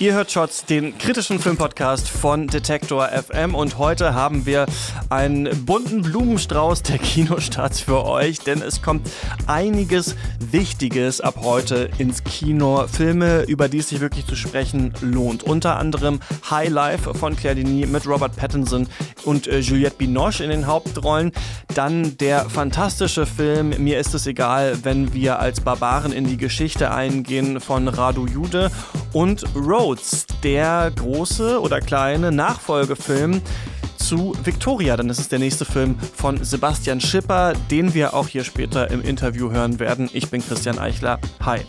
Ihr hört Shots, den kritischen Filmpodcast von Detektor FM und heute haben wir einen bunten Blumenstrauß der Kinostarts für euch, denn es kommt einiges Wichtiges ab heute ins Kino. Filme, über die es sich wirklich zu sprechen lohnt. Unter anderem High Life von Claire Denis mit Robert Pattinson und äh, Juliette Binoche in den Hauptrollen. Dann der fantastische Film Mir ist es egal, wenn wir als Barbaren in die Geschichte eingehen von Radu Jude und Rhodes, der große oder kleine Nachfolgefilm zu Victoria. Ist es der nächste Film von Sebastian Schipper, den wir auch hier später im Interview hören werden. Ich bin Christian Eichler. Hi.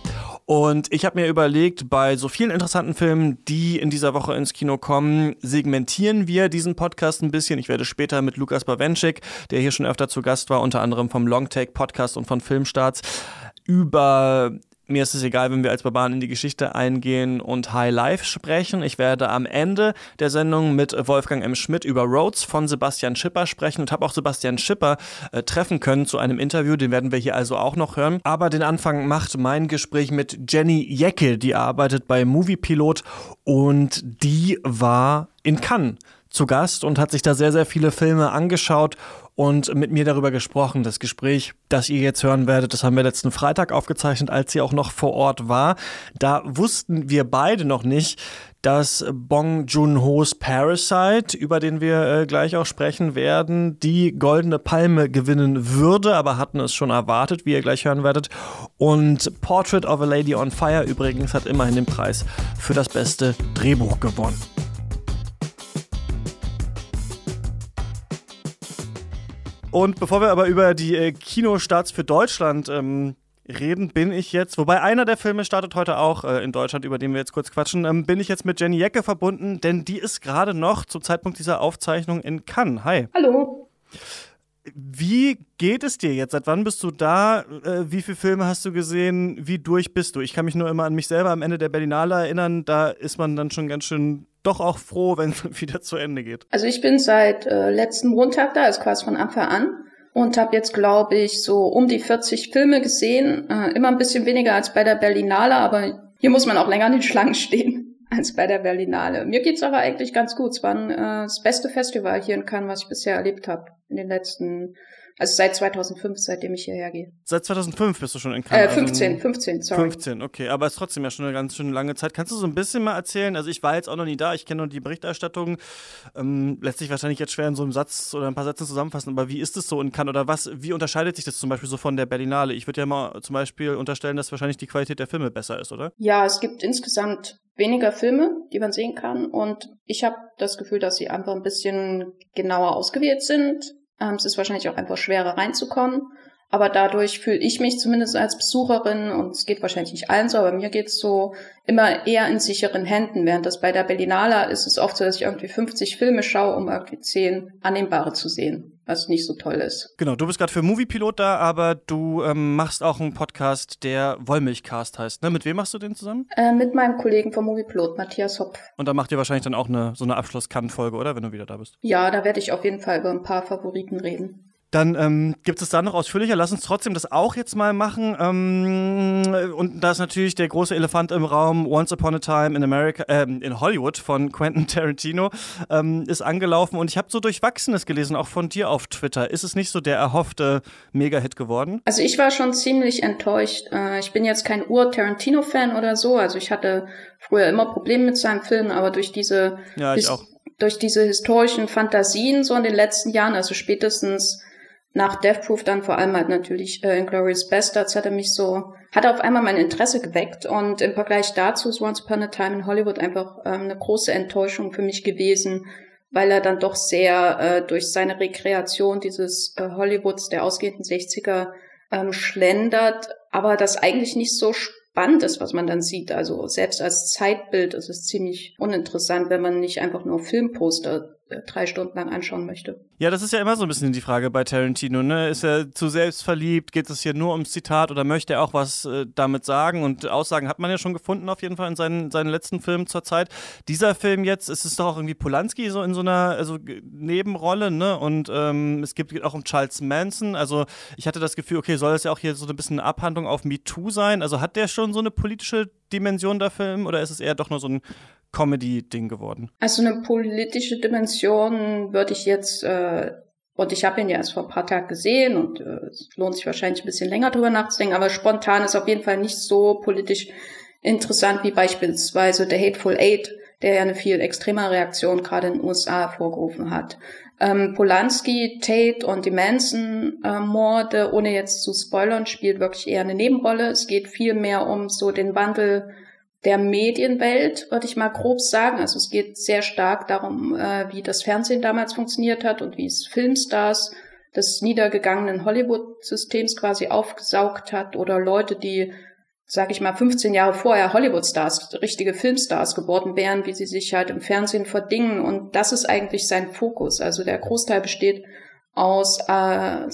Und ich habe mir überlegt, bei so vielen interessanten Filmen, die in dieser Woche ins Kino kommen, segmentieren wir diesen Podcast ein bisschen. Ich werde später mit Lukas Bawenschik, der hier schon öfter zu Gast war, unter anderem vom Longtake Podcast und von Filmstarts, über mir ist es egal, wenn wir als Barbaren in die Geschichte eingehen und High Life sprechen. Ich werde am Ende der Sendung mit Wolfgang M. Schmidt über Rhodes von Sebastian Schipper sprechen und habe auch Sebastian Schipper äh, treffen können zu einem Interview. Den werden wir hier also auch noch hören. Aber den Anfang macht mein Gespräch mit Jenny Jecke, die arbeitet bei Moviepilot und die war in Cannes zu Gast und hat sich da sehr, sehr viele Filme angeschaut und mit mir darüber gesprochen. Das Gespräch, das ihr jetzt hören werdet, das haben wir letzten Freitag aufgezeichnet, als sie auch noch vor Ort war. Da wussten wir beide noch nicht, dass Bong Joon-ho's Parasite, über den wir äh, gleich auch sprechen werden, die goldene Palme gewinnen würde, aber hatten es schon erwartet, wie ihr gleich hören werdet. Und Portrait of a Lady on Fire übrigens hat immerhin den Preis für das beste Drehbuch gewonnen. Und bevor wir aber über die äh, Kinostarts für Deutschland ähm, reden, bin ich jetzt, wobei einer der Filme startet heute auch äh, in Deutschland, über den wir jetzt kurz quatschen, ähm, bin ich jetzt mit Jenny Jecke verbunden, denn die ist gerade noch zum Zeitpunkt dieser Aufzeichnung in Cannes. Hi. Hallo. Wie geht es dir jetzt? Seit wann bist du da? Äh, wie viele Filme hast du gesehen? Wie durch bist du? Ich kann mich nur immer an mich selber am Ende der Berlinale erinnern. Da ist man dann schon ganz schön doch auch froh, wenn es wieder zu Ende geht. Also ich bin seit äh, letzten Montag da, also quasi von Anfang an. Und habe jetzt, glaube ich, so um die 40 Filme gesehen. Äh, immer ein bisschen weniger als bei der Berlinale, aber hier muss man auch länger in den Schlangen stehen als bei der Berlinale. Mir geht's aber eigentlich ganz gut. Es war äh, das beste Festival hier in Cannes, was ich bisher erlebt habe in den letzten also seit 2005, seitdem ich hierher gehe. Seit 2005 bist du schon in Cannes? Äh, 15, 15, also sorry. 15, okay. Aber es ist trotzdem ja schon eine ganz schön lange Zeit. Kannst du so ein bisschen mal erzählen? Also ich war jetzt auch noch nie da, ich kenne nur die Berichterstattung. Ähm, lässt sich wahrscheinlich jetzt schwer in so einem Satz oder ein paar Sätzen zusammenfassen. Aber wie ist es so in? Oder was, wie unterscheidet sich das zum Beispiel so von der Berlinale? Ich würde ja mal zum Beispiel unterstellen, dass wahrscheinlich die Qualität der Filme besser ist, oder? Ja, es gibt insgesamt weniger Filme, die man sehen kann. Und ich habe das Gefühl, dass sie einfach ein bisschen genauer ausgewählt sind ähm, es ist wahrscheinlich auch einfach schwerer reinzukommen. Aber dadurch fühle ich mich zumindest als Besucherin, und es geht wahrscheinlich nicht allen so, aber mir geht's so immer eher in sicheren Händen, während das bei der Berlinale ist es oft so, dass ich irgendwie 50 Filme schaue, um irgendwie 10 annehmbare zu sehen, was nicht so toll ist. Genau, du bist gerade für Moviepilot da, aber du ähm, machst auch einen Podcast, der Wollmilchcast heißt. Ne? Mit wem machst du den zusammen? Äh, mit meinem Kollegen vom Moviepilot, Matthias Hopp. Und da macht ihr wahrscheinlich dann auch eine, so eine Abschluss-Kann-Folge, oder? Wenn du wieder da bist. Ja, da werde ich auf jeden Fall über ein paar Favoriten reden. Dann ähm, gibt es da noch ausführlicher. Lass uns trotzdem das auch jetzt mal machen. Ähm, und da ist natürlich der große Elefant im Raum. Once Upon a Time in America, äh, in Hollywood von Quentin Tarantino ähm, ist angelaufen. Und ich habe so Durchwachsenes gelesen, auch von dir auf Twitter. Ist es nicht so der erhoffte Mega-Hit geworden? Also ich war schon ziemlich enttäuscht. Äh, ich bin jetzt kein Ur-Tarantino-Fan oder so. Also ich hatte früher immer Probleme mit seinen Filmen, aber durch diese ja, durch diese historischen Fantasien so in den letzten Jahren, also spätestens nach Death Proof dann vor allem halt natürlich äh, Inglourious Bastards hat er mich so, hat auf einmal mein Interesse geweckt und im Vergleich dazu ist Once Upon a Time in Hollywood einfach ähm, eine große Enttäuschung für mich gewesen, weil er dann doch sehr äh, durch seine Rekreation dieses äh, Hollywoods der ausgehenden 60er ähm, schlendert, aber das eigentlich nicht so spannend ist, was man dann sieht. Also selbst als Zeitbild ist es ziemlich uninteressant, wenn man nicht einfach nur Filmposter drei Stunden lang anschauen möchte. Ja, das ist ja immer so ein bisschen die Frage bei Tarantino. Ne? Ist er zu selbstverliebt? Geht es hier nur ums Zitat oder möchte er auch was äh, damit sagen? Und Aussagen hat man ja schon gefunden, auf jeden Fall in seinen, seinen letzten Filmen zur Zeit. Dieser Film jetzt, ist es doch auch irgendwie Polanski so in so einer also, Nebenrolle. Ne? Und ähm, es gibt auch um Charles Manson. Also ich hatte das Gefühl, okay, soll das ja auch hier so ein bisschen eine Abhandlung auf MeToo sein? Also hat der schon so eine politische Dimension der Film oder ist es eher doch nur so ein Comedy-Ding geworden? Also eine politische Dimension würde ich jetzt, äh, und ich habe ihn ja erst vor ein paar Tagen gesehen und äh, es lohnt sich wahrscheinlich ein bisschen länger drüber nachzudenken, aber spontan ist auf jeden Fall nicht so politisch interessant wie beispielsweise The Hateful Eight, der ja eine viel extremere Reaktion gerade in den USA hervorgerufen hat. Ähm, Polanski, Tate und die Manson-Morde, äh, ohne jetzt zu spoilern, spielt wirklich eher eine Nebenrolle. Es geht viel mehr um so den Wandel der Medienwelt, würde ich mal grob sagen. Also es geht sehr stark darum, äh, wie das Fernsehen damals funktioniert hat und wie es Filmstars des niedergegangenen Hollywood-Systems quasi aufgesaugt hat oder Leute, die sag ich mal, 15 Jahre vorher Hollywood-Stars, richtige Filmstars geworden wären, wie sie sich halt im Fernsehen verdingen. Und das ist eigentlich sein Fokus. Also der Großteil besteht aus äh,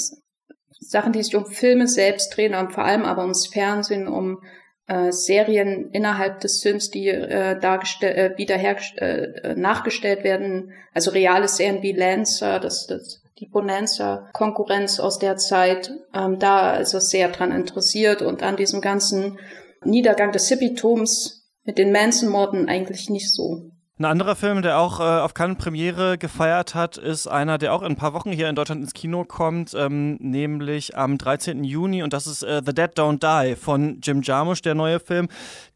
Sachen, die sich um Filme selbst drehen, und vor allem aber ums Fernsehen, um äh, Serien innerhalb des Films, die äh, dargestellt, äh, wieder äh, nachgestellt werden. Also reale Serien wie Lancer, das, das die Bonanza-Konkurrenz aus der Zeit. Ähm, da ist er sehr dran interessiert und an diesem ganzen Niedergang des Hippietums mit den Manson-Morden eigentlich nicht so. Ein anderer Film, der auch äh, auf Cannes Premiere gefeiert hat, ist einer, der auch in ein paar Wochen hier in Deutschland ins Kino kommt, ähm, nämlich am 13. Juni und das ist äh, The Dead Don't Die von Jim Jarmusch, der neue Film,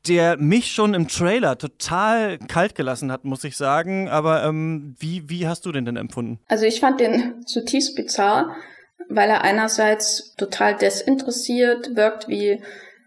der mich schon im Trailer total kalt gelassen hat, muss ich sagen. Aber ähm, wie, wie hast du den denn empfunden? Also ich fand den zutiefst bizarr, weil er einerseits total desinteressiert wirkt, wie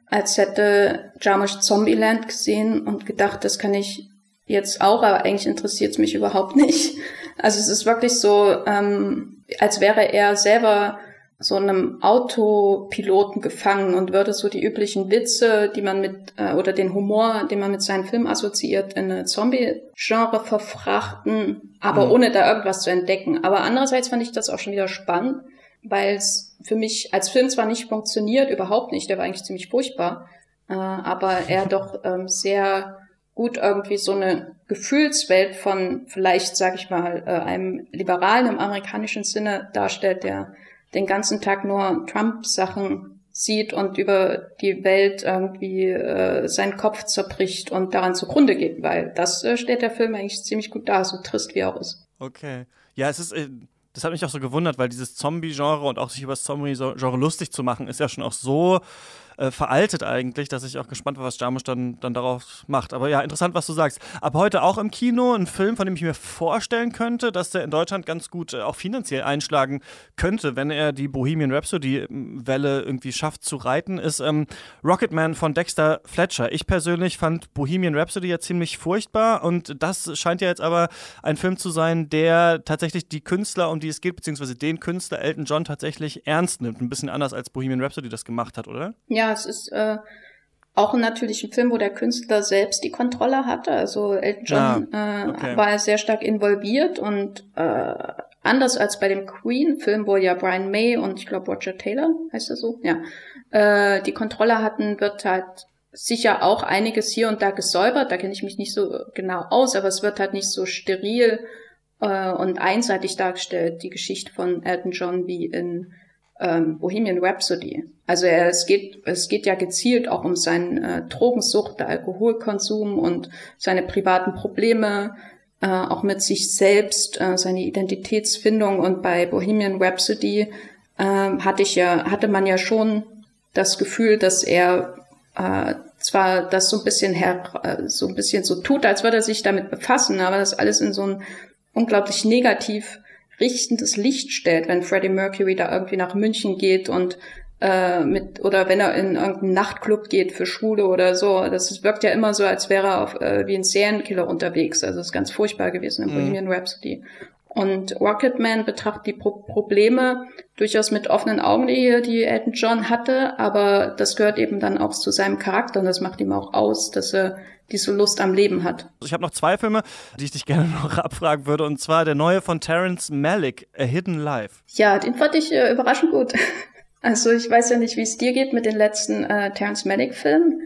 als hätte Jarmusch Zombieland gesehen und gedacht, das kann ich jetzt auch, aber eigentlich interessiert es mich überhaupt nicht. Also es ist wirklich so, ähm, als wäre er selber so einem Autopiloten gefangen und würde so die üblichen Witze, die man mit, äh, oder den Humor, den man mit seinen Filmen assoziiert, in eine Zombie-Genre verfrachten, aber mhm. ohne da irgendwas zu entdecken. Aber andererseits fand ich das auch schon wieder spannend, weil es für mich als Film zwar nicht funktioniert, überhaupt nicht, der war eigentlich ziemlich furchtbar, äh, aber er doch ähm, sehr gut irgendwie so eine Gefühlswelt von vielleicht, sag ich mal, äh, einem Liberalen im amerikanischen Sinne darstellt, der den ganzen Tag nur Trump-Sachen sieht und über die Welt irgendwie äh, seinen Kopf zerbricht und daran zugrunde geht, weil das äh, stellt der Film eigentlich ziemlich gut dar, so trist wie er auch ist. Okay. Ja, es ist, äh, das hat mich auch so gewundert, weil dieses Zombie-Genre und auch sich über das Zombie-Genre lustig zu machen, ist ja schon auch so äh, veraltet eigentlich, dass ich auch gespannt war, was Jarmusch dann, dann darauf macht. Aber ja, interessant, was du sagst. Ab heute auch im Kino ein Film, von dem ich mir vorstellen könnte, dass der in Deutschland ganz gut äh, auch finanziell einschlagen könnte, wenn er die Bohemian Rhapsody-Welle irgendwie schafft zu reiten, ist ähm, Rocketman von Dexter Fletcher. Ich persönlich fand Bohemian Rhapsody ja ziemlich furchtbar und das scheint ja jetzt aber ein Film zu sein, der tatsächlich die Künstler, um die es geht, beziehungsweise den Künstler Elton John tatsächlich ernst nimmt. Ein bisschen anders als Bohemian Rhapsody das gemacht hat, oder? Ja, ja, es ist äh, auch natürlich ein Film, wo der Künstler selbst die Kontrolle hatte. Also Elton John ah, okay. äh, war sehr stark involviert und äh, anders als bei dem Queen-Film, wo ja Brian May und ich glaube Roger Taylor, heißt er so, ja, äh, die Kontrolle hatten, wird halt sicher auch einiges hier und da gesäubert. Da kenne ich mich nicht so genau aus, aber es wird halt nicht so steril äh, und einseitig dargestellt, die Geschichte von Elton John wie in ähm, Bohemian Rhapsody. Also er, es geht es geht ja gezielt auch um seinen äh, Drogensucht, der Alkoholkonsum und seine privaten Probleme, äh, auch mit sich selbst, äh, seine Identitätsfindung. Und bei Bohemian Rhapsody äh, hatte ich ja hatte man ja schon das Gefühl, dass er äh, zwar das so ein bisschen her, äh, so ein bisschen so tut, als würde er sich damit befassen, aber das alles in so ein unglaublich negativ richtendes Licht stellt, wenn Freddie Mercury da irgendwie nach München geht und äh, mit oder wenn er in irgendeinen Nachtclub geht für Schule oder so. Das wirkt ja immer so, als wäre er auf, äh, wie ein Serienkiller unterwegs. Also ist ganz furchtbar gewesen in mhm. Bohemian Rhapsody. Und Rocketman betrachtet die Pro Probleme durchaus mit offenen Augen, die, die Elton John hatte, aber das gehört eben dann auch zu seinem Charakter und das macht ihm auch aus, dass er diese Lust am Leben hat. Ich habe noch zwei Filme, die ich dich gerne noch abfragen würde, und zwar der neue von Terence Malick, A Hidden Life. Ja, den fand ich äh, überraschend gut. Also ich weiß ja nicht, wie es dir geht mit den letzten äh, Terence Malick-Filmen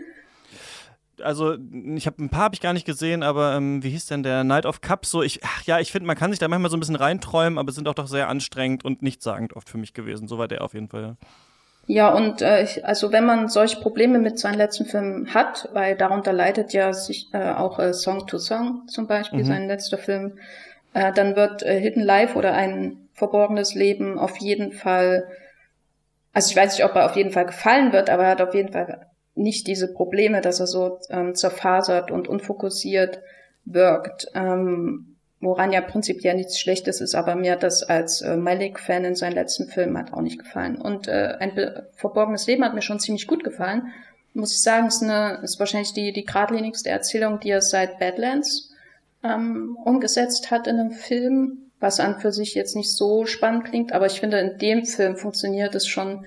also ich habe ein paar habe ich gar nicht gesehen, aber ähm, wie hieß denn der Night of Cups? So ich, ach, ja, ich finde, man kann sich da manchmal so ein bisschen reinträumen, aber sind auch doch sehr anstrengend und nichtssagend oft für mich gewesen. So war der auf jeden Fall. Ja, und äh, also wenn man solche Probleme mit seinen letzten Filmen hat, weil darunter leidet ja sich äh, auch äh, Song to Song zum Beispiel, mhm. sein letzter Film, äh, dann wird äh, Hidden Life oder ein verborgenes Leben auf jeden Fall, also ich weiß nicht, ob er auf jeden Fall gefallen wird, aber er hat auf jeden Fall nicht diese Probleme, dass er so ähm, zerfasert und unfokussiert wirkt. Ähm, woran ja prinzipiell nichts Schlechtes ist, aber mir hat das als äh, Malik-Fan in seinen letzten Filmen halt auch nicht gefallen. Und äh, ein verborgenes Leben hat mir schon ziemlich gut gefallen. Muss ich sagen, ist, eine, ist wahrscheinlich die, die geradlinigste Erzählung, die er seit Badlands ähm, umgesetzt hat in einem Film, was an für sich jetzt nicht so spannend klingt, aber ich finde, in dem Film funktioniert es schon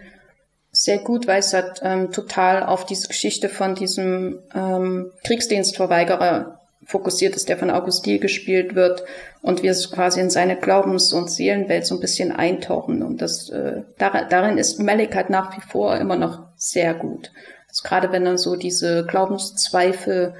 sehr gut, weil es halt ähm, total auf diese Geschichte von diesem ähm, Kriegsdienstverweigerer fokussiert ist, der von Augustil gespielt wird und wir quasi in seine Glaubens- und Seelenwelt so ein bisschen eintauchen. Und das äh, dar darin ist Malik halt nach wie vor immer noch sehr gut. Also gerade wenn er so diese Glaubenszweifel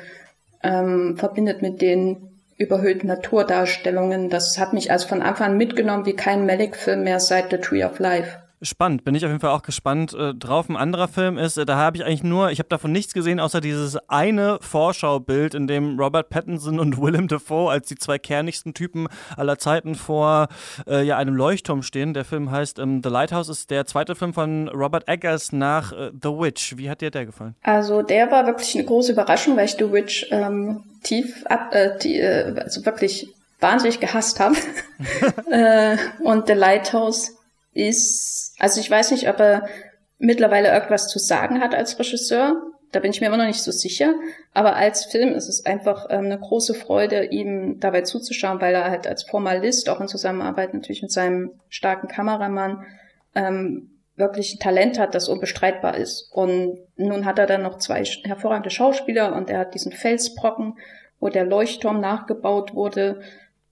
ähm, verbindet mit den überhöhten Naturdarstellungen, das hat mich also von Anfang an mitgenommen wie kein Malik-Film mehr seit The Tree of Life. Spannend, bin ich auf jeden Fall auch gespannt äh, drauf. Ein anderer Film ist, äh, da habe ich eigentlich nur, ich habe davon nichts gesehen, außer dieses eine Vorschaubild, in dem Robert Pattinson und Willem Dafoe als die zwei kernigsten Typen aller Zeiten vor äh, ja, einem Leuchtturm stehen. Der Film heißt ähm, The Lighthouse, ist der zweite Film von Robert Eggers nach äh, The Witch. Wie hat dir der gefallen? Also der war wirklich eine große Überraschung, weil ich The Witch ähm, tief ab, äh, die, äh, also wirklich wahnsinnig gehasst habe. und The Lighthouse ist, also ich weiß nicht, ob er mittlerweile irgendwas zu sagen hat als Regisseur. Da bin ich mir immer noch nicht so sicher. Aber als Film ist es einfach ähm, eine große Freude, ihm dabei zuzuschauen, weil er halt als Formalist, auch in Zusammenarbeit natürlich mit seinem starken Kameramann, ähm, wirklich ein Talent hat, das unbestreitbar ist. Und nun hat er dann noch zwei hervorragende Schauspieler und er hat diesen Felsbrocken, wo der Leuchtturm nachgebaut wurde.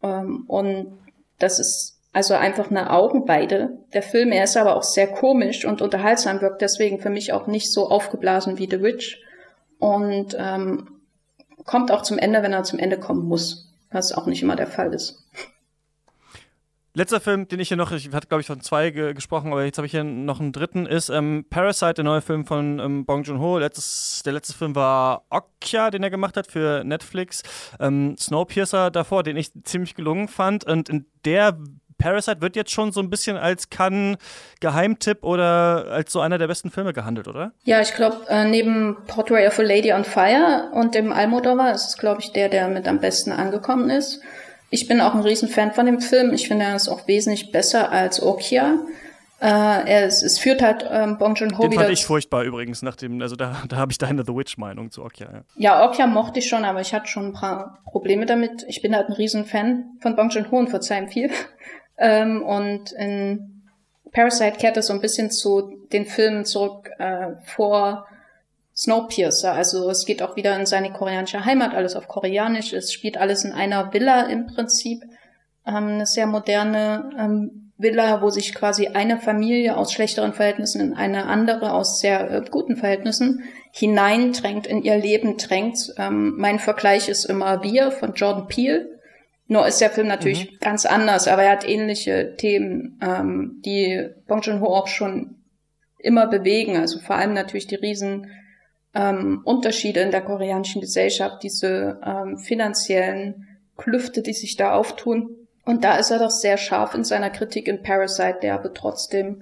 Ähm, und das ist also einfach eine Augenweide. Der Film, er ist aber auch sehr komisch und unterhaltsam, wirkt deswegen für mich auch nicht so aufgeblasen wie The Witch. Und ähm, kommt auch zum Ende, wenn er zum Ende kommen muss, was auch nicht immer der Fall ist. Letzter Film, den ich hier noch, ich hatte glaube ich von zwei ge gesprochen, aber jetzt habe ich hier noch einen dritten, ist ähm, Parasite, der neue Film von ähm, Bong Joon-ho. Der letzte Film war Okja, den er gemacht hat für Netflix. Ähm, Snowpiercer davor, den ich ziemlich gelungen fand. Und in der Parasite wird jetzt schon so ein bisschen als kann Geheimtipp oder als so einer der besten Filme gehandelt, oder? Ja, ich glaube, äh, neben Portrait of a Lady on Fire und dem Almodovar ist es, glaube ich, der, der mit am besten angekommen ist. Ich bin auch ein Riesenfan von dem Film. Ich finde, er ist auch wesentlich besser als Okia. Äh, er, es, es führt halt ähm, Bong Joon-ho Den fand ich furchtbar übrigens, nachdem, also da, da habe ich deine The Witch-Meinung zu Okja. Ja. ja, Okja mochte ich schon, aber ich hatte schon ein paar Probleme damit. Ich bin halt ein Riesenfan von Bong Joon-ho und verzeihe ihm viel. Ähm, und in Parasite kehrt es so ein bisschen zu den Filmen zurück äh, vor Snowpiercer. Also es geht auch wieder in seine koreanische Heimat, alles auf Koreanisch. Es spielt alles in einer Villa im Prinzip. Ähm, eine sehr moderne ähm, Villa, wo sich quasi eine Familie aus schlechteren Verhältnissen in eine andere aus sehr äh, guten Verhältnissen hineindrängt, in ihr Leben drängt. Ähm, mein Vergleich ist immer Wir von Jordan Peele. Nur ist der Film natürlich mhm. ganz anders, aber er hat ähnliche Themen, ähm, die Bong Joon-ho auch schon immer bewegen. Also vor allem natürlich die riesen ähm, Unterschiede in der koreanischen Gesellschaft, diese ähm, finanziellen Klüfte, die sich da auftun. Und da ist er doch sehr scharf in seiner Kritik in Parasite, der aber trotzdem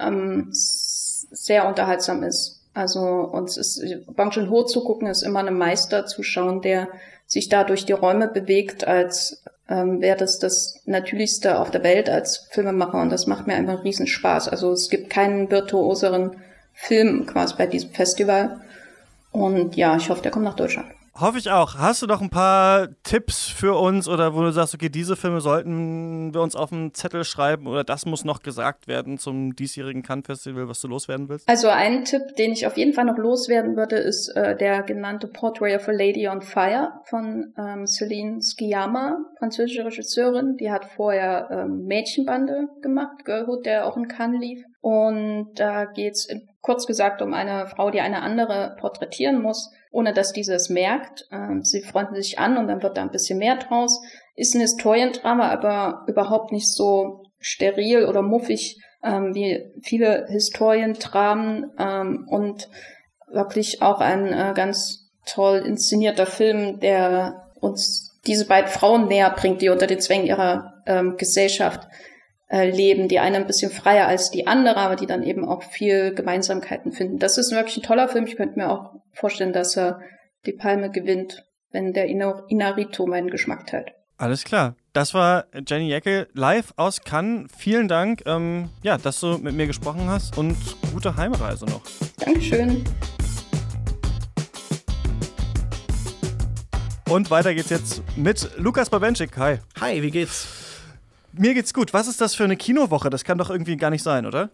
ähm, sehr unterhaltsam ist. Also uns ist Bang Joon-ho zu gucken, ist immer eine Meister zu schauen, der sich da durch die Räume bewegt, als ähm, wäre das das Natürlichste auf der Welt als Filmemacher und das macht mir einfach riesen Spaß. Also es gibt keinen virtuoseren Film quasi bei diesem Festival und ja, ich hoffe, der kommt nach Deutschland. Hoffe ich auch. Hast du noch ein paar Tipps für uns oder wo du sagst, okay, diese Filme sollten wir uns auf einen Zettel schreiben oder das muss noch gesagt werden zum diesjährigen Cannes Festival, was du loswerden willst? Also ein Tipp, den ich auf jeden Fall noch loswerden würde, ist äh, der genannte Portrait of a Lady on Fire von ähm, Celine Sciamma, französische Regisseurin. Die hat vorher ähm, Mädchenbande gemacht, Girlhood, der auch in Cannes lief. Und da geht's kurz gesagt um eine Frau, die eine andere porträtieren muss ohne dass diese es merkt. Ähm, sie freunden sich an und dann wird da ein bisschen mehr draus. Ist ein Historiendrama, aber überhaupt nicht so steril oder muffig ähm, wie viele Historiendramen ähm, und wirklich auch ein äh, ganz toll inszenierter Film, der uns diese beiden Frauen näher bringt, die unter den Zwängen ihrer ähm, Gesellschaft äh, leben. Die eine ein bisschen freier als die andere, aber die dann eben auch viel Gemeinsamkeiten finden. Das ist wirklich ein toller Film. Ich könnte mir auch vorstellen, dass er die Palme gewinnt, wenn der Inarito meinen Geschmack teilt. Alles klar. Das war Jenny Jeckel live aus Cannes. Vielen Dank, ähm, ja, dass du mit mir gesprochen hast und gute Heimreise noch. Dankeschön. Und weiter geht's jetzt mit Lukas Bawenschik. Hi. Hi, wie geht's? Mir geht's gut. Was ist das für eine Kinowoche? Das kann doch irgendwie gar nicht sein, oder?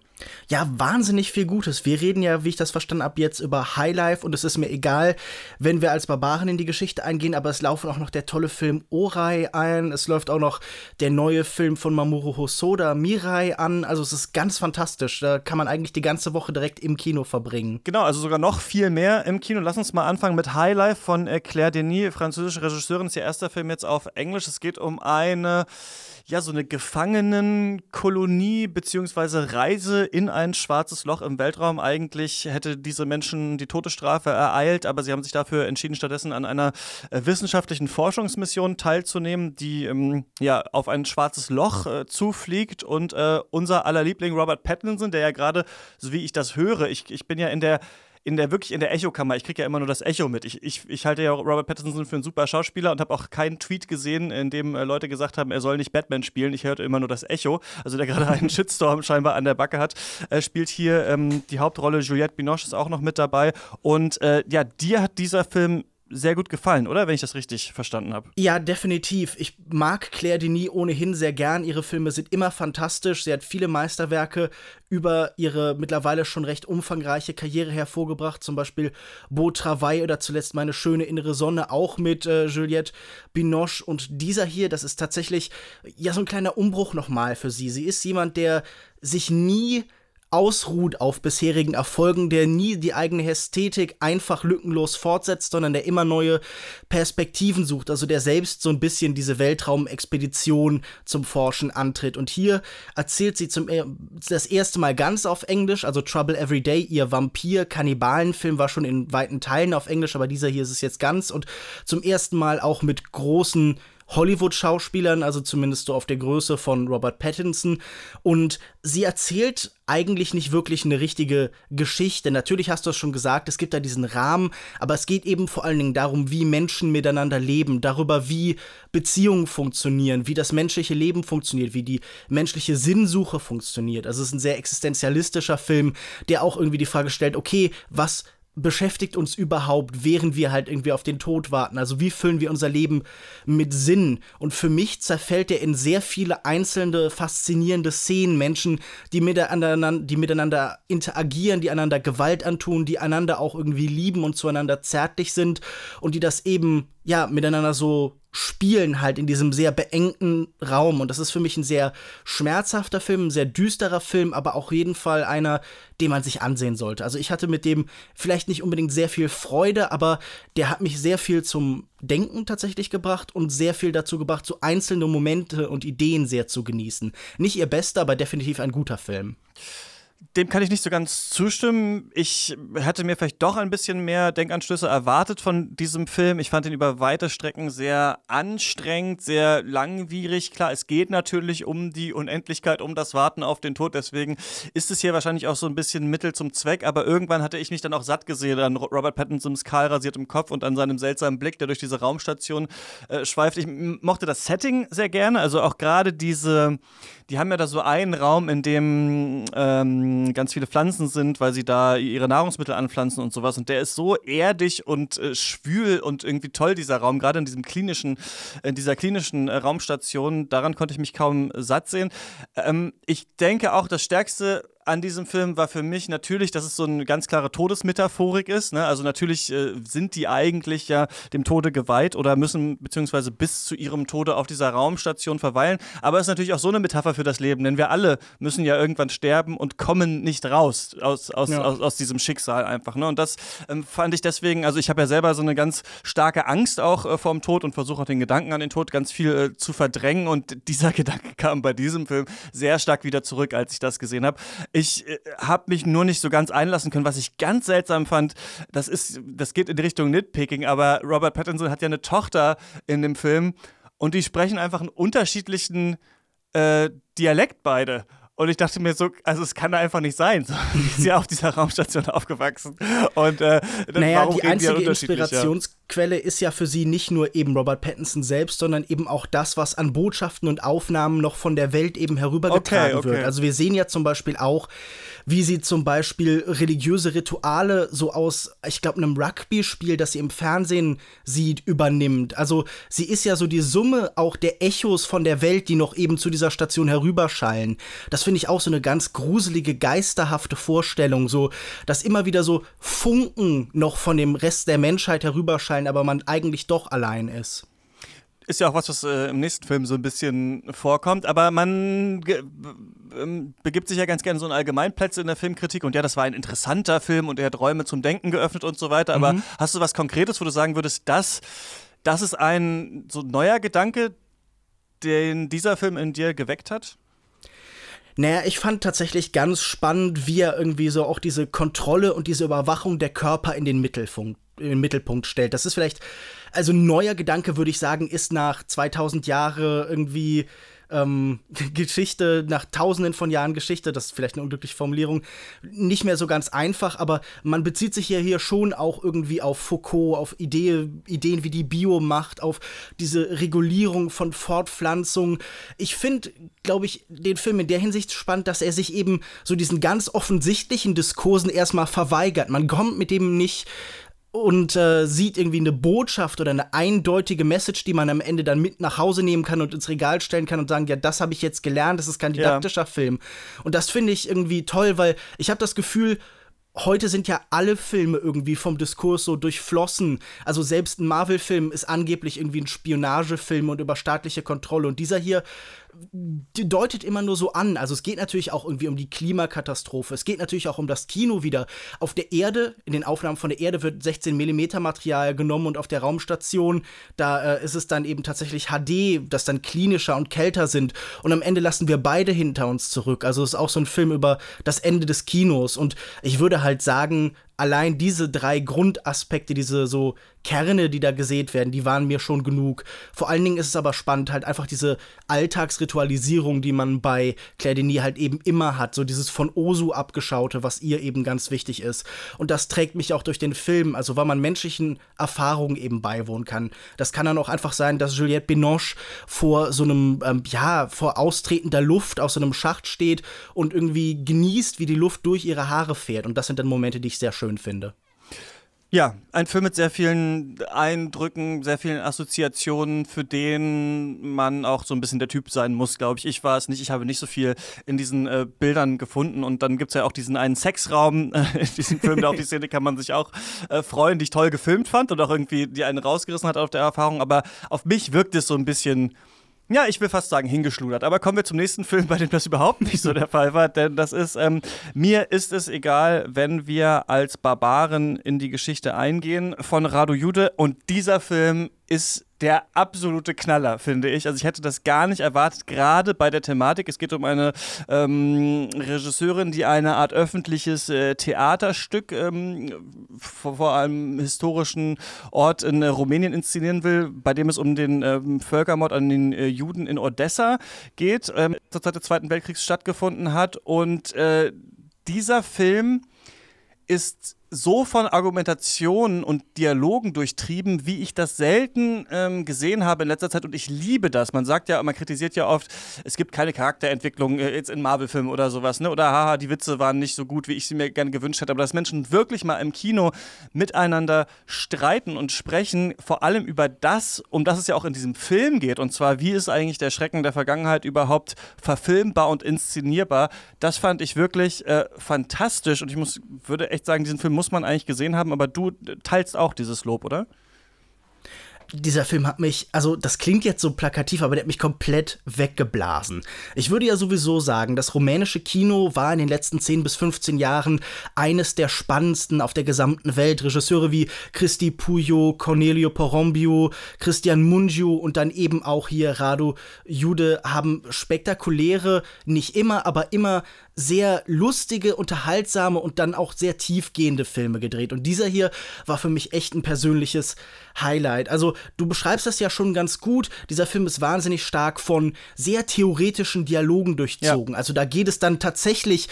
Ja, wahnsinnig viel Gutes. Wir reden ja, wie ich das verstanden habe, jetzt über Highlife und es ist mir egal, wenn wir als Barbaren in die Geschichte eingehen, aber es laufen auch noch der tolle Film Orai ein. Es läuft auch noch der neue Film von Mamoru Hosoda, Mirai, an. Also es ist ganz fantastisch. Da kann man eigentlich die ganze Woche direkt im Kino verbringen. Genau, also sogar noch viel mehr im Kino. Lass uns mal anfangen mit Highlife von äh, Claire Denis, französische Regisseurin. Das ist ihr erster Film jetzt auf Englisch. Es geht um eine ja, so eine Gefangenenkolonie beziehungsweise Reise in ein schwarzes Loch im Weltraum. Eigentlich hätte diese Menschen die Todesstrafe ereilt, aber sie haben sich dafür entschieden, stattdessen an einer äh, wissenschaftlichen Forschungsmission teilzunehmen, die ähm, ja auf ein schwarzes Loch äh, zufliegt. Und äh, unser aller Liebling Robert Pattinson, der ja gerade, so wie ich das höre, ich, ich bin ja in der in der wirklich in der Echokammer. Ich kriege ja immer nur das Echo mit. Ich, ich, ich halte ja Robert Pattinson für einen super Schauspieler und habe auch keinen Tweet gesehen, in dem äh, Leute gesagt haben, er soll nicht Batman spielen. Ich hörte immer nur das Echo. Also der gerade einen Shitstorm scheinbar an der Backe hat. Er spielt hier ähm, die Hauptrolle. Juliette Binoche ist auch noch mit dabei. Und äh, ja, dir hat dieser Film sehr gut gefallen, oder? Wenn ich das richtig verstanden habe. Ja, definitiv. Ich mag Claire Denis ohnehin sehr gern. Ihre Filme sind immer fantastisch. Sie hat viele Meisterwerke über ihre mittlerweile schon recht umfangreiche Karriere hervorgebracht. Zum Beispiel Beau Travail oder zuletzt Meine schöne innere Sonne, auch mit äh, Juliette Binoche. Und dieser hier, das ist tatsächlich ja so ein kleiner Umbruch nochmal für sie. Sie ist jemand, der sich nie ausruht auf bisherigen Erfolgen, der nie die eigene Ästhetik einfach lückenlos fortsetzt, sondern der immer neue Perspektiven sucht, also der selbst so ein bisschen diese Weltraumexpedition zum Forschen antritt. Und hier erzählt sie zum das erste Mal ganz auf Englisch, also Trouble Every Day, ihr Vampir-Kannibalen-Film war schon in weiten Teilen auf Englisch, aber dieser hier ist es jetzt ganz und zum ersten Mal auch mit großen Hollywood-Schauspielern, also zumindest so auf der Größe von Robert Pattinson. Und sie erzählt eigentlich nicht wirklich eine richtige Geschichte. Natürlich hast du es schon gesagt, es gibt da diesen Rahmen, aber es geht eben vor allen Dingen darum, wie Menschen miteinander leben, darüber, wie Beziehungen funktionieren, wie das menschliche Leben funktioniert, wie die menschliche Sinnsuche funktioniert. Also es ist ein sehr existenzialistischer Film, der auch irgendwie die Frage stellt, okay, was beschäftigt uns überhaupt, während wir halt irgendwie auf den Tod warten? Also wie füllen wir unser Leben mit Sinn? Und für mich zerfällt er in sehr viele einzelne, faszinierende Szenen, Menschen, die miteinander, die miteinander interagieren, die einander Gewalt antun, die einander auch irgendwie lieben und zueinander zärtlich sind und die das eben, ja, miteinander so spielen halt in diesem sehr beengten Raum. Und das ist für mich ein sehr schmerzhafter Film, ein sehr düsterer Film, aber auch jeden Fall einer, den man sich ansehen sollte. Also ich hatte mit dem vielleicht nicht unbedingt sehr viel Freude, aber der hat mich sehr viel zum Denken tatsächlich gebracht und sehr viel dazu gebracht, so einzelne Momente und Ideen sehr zu genießen. Nicht ihr bester, aber definitiv ein guter Film. Dem kann ich nicht so ganz zustimmen. Ich hätte mir vielleicht doch ein bisschen mehr Denkanstöße erwartet von diesem Film. Ich fand ihn über weite Strecken sehr anstrengend, sehr langwierig. Klar, es geht natürlich um die Unendlichkeit, um das Warten auf den Tod. Deswegen ist es hier wahrscheinlich auch so ein bisschen Mittel zum Zweck. Aber irgendwann hatte ich mich dann auch satt gesehen an Robert Pattinsons kahl rasiert im Kopf und an seinem seltsamen Blick, der durch diese Raumstation äh, schweift. Ich mochte das Setting sehr gerne. Also auch gerade diese, die haben ja da so einen Raum, in dem ähm, ganz viele Pflanzen sind, weil sie da ihre Nahrungsmittel anpflanzen und sowas. Und der ist so erdig und äh, schwül und irgendwie toll, dieser Raum, gerade in diesem klinischen, in dieser klinischen äh, Raumstation. Daran konnte ich mich kaum satt sehen. Ähm, ich denke auch, das stärkste an diesem Film war für mich natürlich, dass es so eine ganz klare Todesmetaphorik ist. Ne? Also natürlich äh, sind die eigentlich ja dem Tode geweiht oder müssen beziehungsweise bis zu ihrem Tode auf dieser Raumstation verweilen. Aber es ist natürlich auch so eine Metapher für das Leben, denn wir alle müssen ja irgendwann sterben und kommen nicht raus aus, aus, ja. aus, aus, diesem Schicksal einfach. Ne? Und das ähm, fand ich deswegen, also ich habe ja selber so eine ganz starke Angst auch äh, vorm Tod und versuche auch den Gedanken an den Tod ganz viel äh, zu verdrängen. Und dieser Gedanke kam bei diesem Film sehr stark wieder zurück, als ich das gesehen habe. Ich äh, habe mich nur nicht so ganz einlassen können, was ich ganz seltsam fand. Das ist, das geht in die Richtung Nitpicking, aber Robert Pattinson hat ja eine Tochter in dem Film und die sprechen einfach einen unterschiedlichen äh, Dialekt beide. Und ich dachte mir so, also es kann da einfach nicht sein. So, ist ja auf dieser Raumstation aufgewachsen. Und äh, naja, die einzige die Inspirationsquelle ist ja für sie nicht nur eben Robert Pattinson selbst, sondern eben auch das, was an Botschaften und Aufnahmen noch von der Welt eben herübergetragen okay, okay. wird. Also wir sehen ja zum Beispiel auch, wie sie zum Beispiel religiöse Rituale so aus, ich glaube, einem Rugby-Spiel, das sie im Fernsehen sieht, übernimmt. Also sie ist ja so die Summe auch der Echos von der Welt, die noch eben zu dieser Station herüberschallen. Das finde ich auch so eine ganz gruselige, geisterhafte Vorstellung, so, dass immer wieder so Funken noch von dem Rest der Menschheit herüberschallen, aber man eigentlich doch allein ist ist ja auch was, was äh, im nächsten Film so ein bisschen vorkommt, aber man ähm, begibt sich ja ganz gerne so in Allgemeinplätze in der Filmkritik und ja, das war ein interessanter Film und er hat Räume zum Denken geöffnet und so weiter, aber mhm. hast du was Konkretes, wo du sagen würdest, das, das ist ein so neuer Gedanke, den dieser Film in dir geweckt hat? Naja, ich fand tatsächlich ganz spannend, wie er irgendwie so auch diese Kontrolle und diese Überwachung der Körper in den Mittelpunkt, in den Mittelpunkt stellt. Das ist vielleicht, also ein neuer Gedanke, würde ich sagen, ist nach 2000 Jahre irgendwie ähm, Geschichte, nach tausenden von Jahren Geschichte, das ist vielleicht eine unglückliche Formulierung, nicht mehr so ganz einfach, aber man bezieht sich ja hier schon auch irgendwie auf Foucault, auf Idee, Ideen wie die Biomacht, auf diese Regulierung von Fortpflanzung. Ich finde, glaube ich, den Film in der Hinsicht spannend, dass er sich eben so diesen ganz offensichtlichen Diskursen erstmal verweigert. Man kommt mit dem nicht und äh, sieht irgendwie eine Botschaft oder eine eindeutige Message, die man am Ende dann mit nach Hause nehmen kann und ins Regal stellen kann und sagen, ja, das habe ich jetzt gelernt, das ist kein didaktischer ja. Film. Und das finde ich irgendwie toll, weil ich habe das Gefühl, heute sind ja alle Filme irgendwie vom Diskurs so durchflossen. Also selbst ein Marvel-Film ist angeblich irgendwie ein Spionagefilm und über staatliche Kontrolle. Und dieser hier deutet immer nur so an. Also es geht natürlich auch irgendwie um die Klimakatastrophe. Es geht natürlich auch um das Kino wieder. Auf der Erde, in den Aufnahmen von der Erde wird 16 mm Material genommen und auf der Raumstation, da äh, ist es dann eben tatsächlich HD, das dann klinischer und kälter sind. Und am Ende lassen wir beide hinter uns zurück. Also es ist auch so ein Film über das Ende des Kinos. Und ich würde halt sagen, allein diese drei Grundaspekte, diese so Kerne, die da gesät werden, die waren mir schon genug. Vor allen Dingen ist es aber spannend, halt einfach diese Alltagsritualisierung, die man bei Claire Denis halt eben immer hat, so dieses von Osu abgeschaute, was ihr eben ganz wichtig ist. Und das trägt mich auch durch den Film, also weil man menschlichen Erfahrungen eben beiwohnen kann. Das kann dann auch einfach sein, dass Juliette Binoche vor so einem, ähm, ja, vor austretender Luft aus so einem Schacht steht und irgendwie genießt, wie die Luft durch ihre Haare fährt. Und das sind dann Momente, die ich sehr schön finde. Ja, ein Film mit sehr vielen Eindrücken, sehr vielen Assoziationen, für den man auch so ein bisschen der Typ sein muss, glaube ich. Ich war es nicht, ich habe nicht so viel in diesen äh, Bildern gefunden. Und dann gibt es ja auch diesen einen Sexraum äh, in diesem Film, auf die Szene kann man sich auch äh, freuen, die ich toll gefilmt fand und auch irgendwie die einen rausgerissen hat auf der Erfahrung. Aber auf mich wirkt es so ein bisschen ja, ich will fast sagen, hingeschludert. Aber kommen wir zum nächsten Film, bei dem das überhaupt nicht so der Fall war. Denn das ist, ähm, mir ist es egal, wenn wir als Barbaren in die Geschichte eingehen von Radu Jude. Und dieser Film ist der absolute Knaller, finde ich. Also ich hätte das gar nicht erwartet, gerade bei der Thematik. Es geht um eine ähm, Regisseurin, die eine Art öffentliches äh, Theaterstück ähm, vor, vor, einem historischen Ort in äh, Rumänien inszenieren will, bei dem es um den ähm, Völkermord an den äh, Juden in Odessa geht, ähm, zur Zeit des Zweiten Weltkriegs stattgefunden hat. Und äh, dieser Film ist so von Argumentationen und Dialogen durchtrieben, wie ich das selten ähm, gesehen habe in letzter Zeit. Und ich liebe das. Man sagt ja, man kritisiert ja oft, es gibt keine Charakterentwicklung äh, jetzt in Marvel-Filmen oder sowas, ne? Oder haha, die Witze waren nicht so gut, wie ich sie mir gerne gewünscht hätte. Aber dass Menschen wirklich mal im Kino miteinander streiten und sprechen, vor allem über das, um das es ja auch in diesem Film geht. Und zwar, wie ist eigentlich der Schrecken der Vergangenheit überhaupt verfilmbar und inszenierbar? Das fand ich wirklich äh, fantastisch. Und ich muss, würde echt sagen, diesen Film muss man eigentlich gesehen haben, aber du teilst auch dieses Lob, oder? dieser Film hat mich, also das klingt jetzt so plakativ, aber der hat mich komplett weggeblasen. Ich würde ja sowieso sagen, das rumänische Kino war in den letzten 10 bis 15 Jahren eines der spannendsten auf der gesamten Welt. Regisseure wie Cristi Puyo, Cornelio Porombiu, Christian Mungiu und dann eben auch hier Radu Jude haben spektakuläre, nicht immer, aber immer sehr lustige, unterhaltsame und dann auch sehr tiefgehende Filme gedreht. Und dieser hier war für mich echt ein persönliches Highlight. Also, du beschreibst das ja schon ganz gut. Dieser Film ist wahnsinnig stark von sehr theoretischen Dialogen durchzogen. Ja. Also, da geht es dann tatsächlich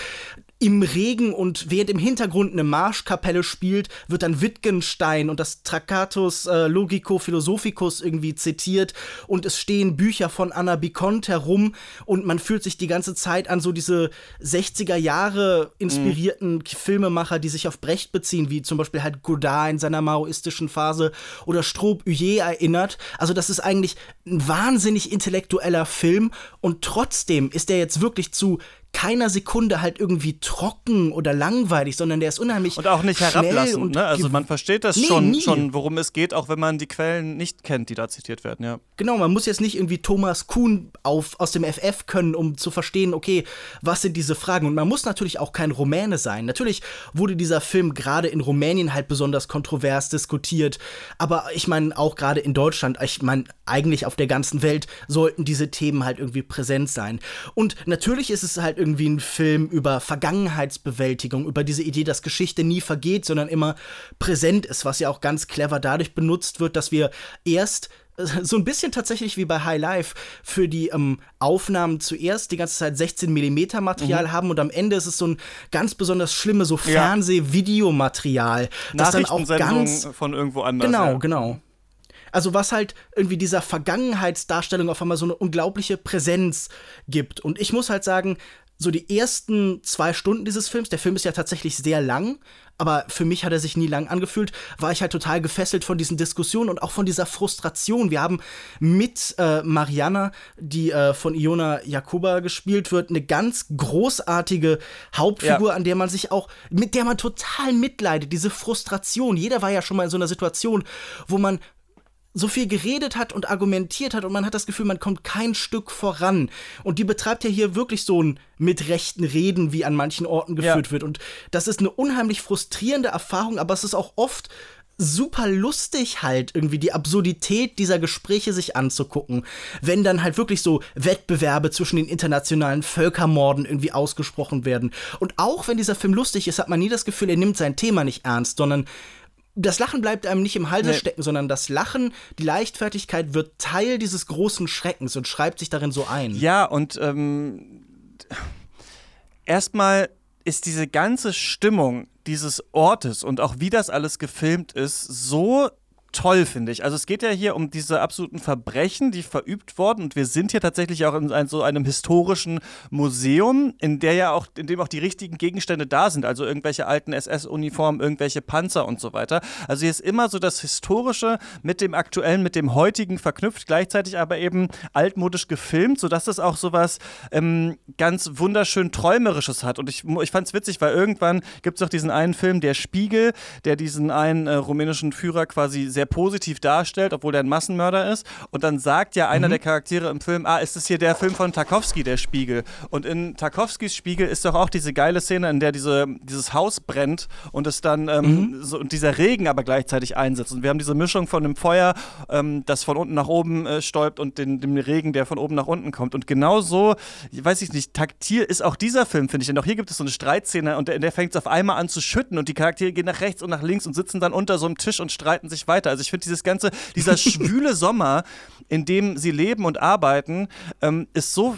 im Regen und während im Hintergrund eine Marschkapelle spielt, wird dann Wittgenstein und das Tractatus äh, Logico Philosophicus irgendwie zitiert und es stehen Bücher von Anna Bicont herum und man fühlt sich die ganze Zeit an so diese 60er Jahre inspirierten mhm. Filmemacher, die sich auf Brecht beziehen, wie zum Beispiel halt Godard in seiner maoistischen Phase oder Stroop Huyer erinnert. Also das ist eigentlich ein wahnsinnig intellektueller Film und trotzdem ist er jetzt wirklich zu keiner Sekunde halt irgendwie trocken oder langweilig, sondern der ist unheimlich und auch nicht herablassend. Ne? Also man versteht das nee, schon, schon, worum es geht, auch wenn man die Quellen nicht kennt, die da zitiert werden. Ja. Genau, man muss jetzt nicht irgendwie Thomas Kuhn auf, aus dem FF können, um zu verstehen, okay, was sind diese Fragen. Und man muss natürlich auch kein Rumäne sein. Natürlich wurde dieser Film gerade in Rumänien halt besonders kontrovers diskutiert, aber ich meine auch gerade in Deutschland, ich meine eigentlich auf der ganzen Welt sollten diese Themen halt irgendwie präsent sein. Und natürlich ist es halt irgendwie ein Film über Vergangenheitsbewältigung, über diese Idee, dass Geschichte nie vergeht, sondern immer präsent ist, was ja auch ganz clever dadurch benutzt wird, dass wir erst äh, so ein bisschen tatsächlich wie bei High Life für die ähm, Aufnahmen zuerst die ganze Zeit 16 mm Material mhm. haben und am Ende ist es so ein ganz besonders schlimme so Fernseh-Videomaterial, das dann auch ganz von irgendwo anders. Genau, ja. genau. Also was halt irgendwie dieser Vergangenheitsdarstellung auf einmal so eine unglaubliche Präsenz gibt. Und ich muss halt sagen, so die ersten zwei Stunden dieses Films, der Film ist ja tatsächlich sehr lang, aber für mich hat er sich nie lang angefühlt, war ich halt total gefesselt von diesen Diskussionen und auch von dieser Frustration. Wir haben mit äh, Mariana, die äh, von Iona Jakoba gespielt wird, eine ganz großartige Hauptfigur, ja. an der man sich auch, mit der man total mitleidet, diese Frustration. Jeder war ja schon mal in so einer Situation, wo man so viel geredet hat und argumentiert hat und man hat das Gefühl, man kommt kein Stück voran. Und die betreibt ja hier wirklich so ein mit rechten Reden, wie an manchen Orten geführt ja. wird. Und das ist eine unheimlich frustrierende Erfahrung, aber es ist auch oft super lustig halt irgendwie die Absurdität dieser Gespräche sich anzugucken, wenn dann halt wirklich so Wettbewerbe zwischen den internationalen Völkermorden irgendwie ausgesprochen werden. Und auch wenn dieser Film lustig ist, hat man nie das Gefühl, er nimmt sein Thema nicht ernst, sondern das Lachen bleibt einem nicht im Halse nee. stecken, sondern das Lachen, die Leichtfertigkeit wird Teil dieses großen Schreckens und schreibt sich darin so ein. Ja, und ähm, erstmal ist diese ganze Stimmung dieses Ortes und auch wie das alles gefilmt ist, so toll, finde ich. Also es geht ja hier um diese absoluten Verbrechen, die verübt wurden. Und wir sind hier tatsächlich auch in ein, so einem historischen Museum, in der ja auch, in dem auch die richtigen Gegenstände da sind. Also irgendwelche alten SS-Uniformen, irgendwelche Panzer und so weiter. Also hier ist immer so das Historische mit dem Aktuellen, mit dem Heutigen verknüpft, gleichzeitig aber eben altmodisch gefilmt, sodass es auch sowas ähm, ganz wunderschön Träumerisches hat. Und ich, ich fand es witzig, weil irgendwann gibt es auch diesen einen Film, Der Spiegel, der diesen einen äh, rumänischen Führer quasi sehr positiv darstellt, obwohl der ein Massenmörder ist. Und dann sagt ja einer mhm. der Charaktere im Film, ah, ist das hier der Film von Tarkovsky, der Spiegel? Und in Tarkovskys Spiegel ist doch auch diese geile Szene, in der diese, dieses Haus brennt und es dann ähm, mhm. so, und dieser Regen aber gleichzeitig einsetzt. Und wir haben diese Mischung von dem Feuer, ähm, das von unten nach oben äh, stäubt und den, dem Regen, der von oben nach unten kommt. Und genau so, weiß ich nicht, taktil ist auch dieser Film, finde ich. Denn auch hier gibt es so eine Streitszene und in der fängt es auf einmal an zu schütten und die Charaktere gehen nach rechts und nach links und sitzen dann unter so einem Tisch und streiten sich weiter weiter. Also ich finde dieses ganze, dieser schwüle Sommer, in dem sie leben und arbeiten, ähm, ist so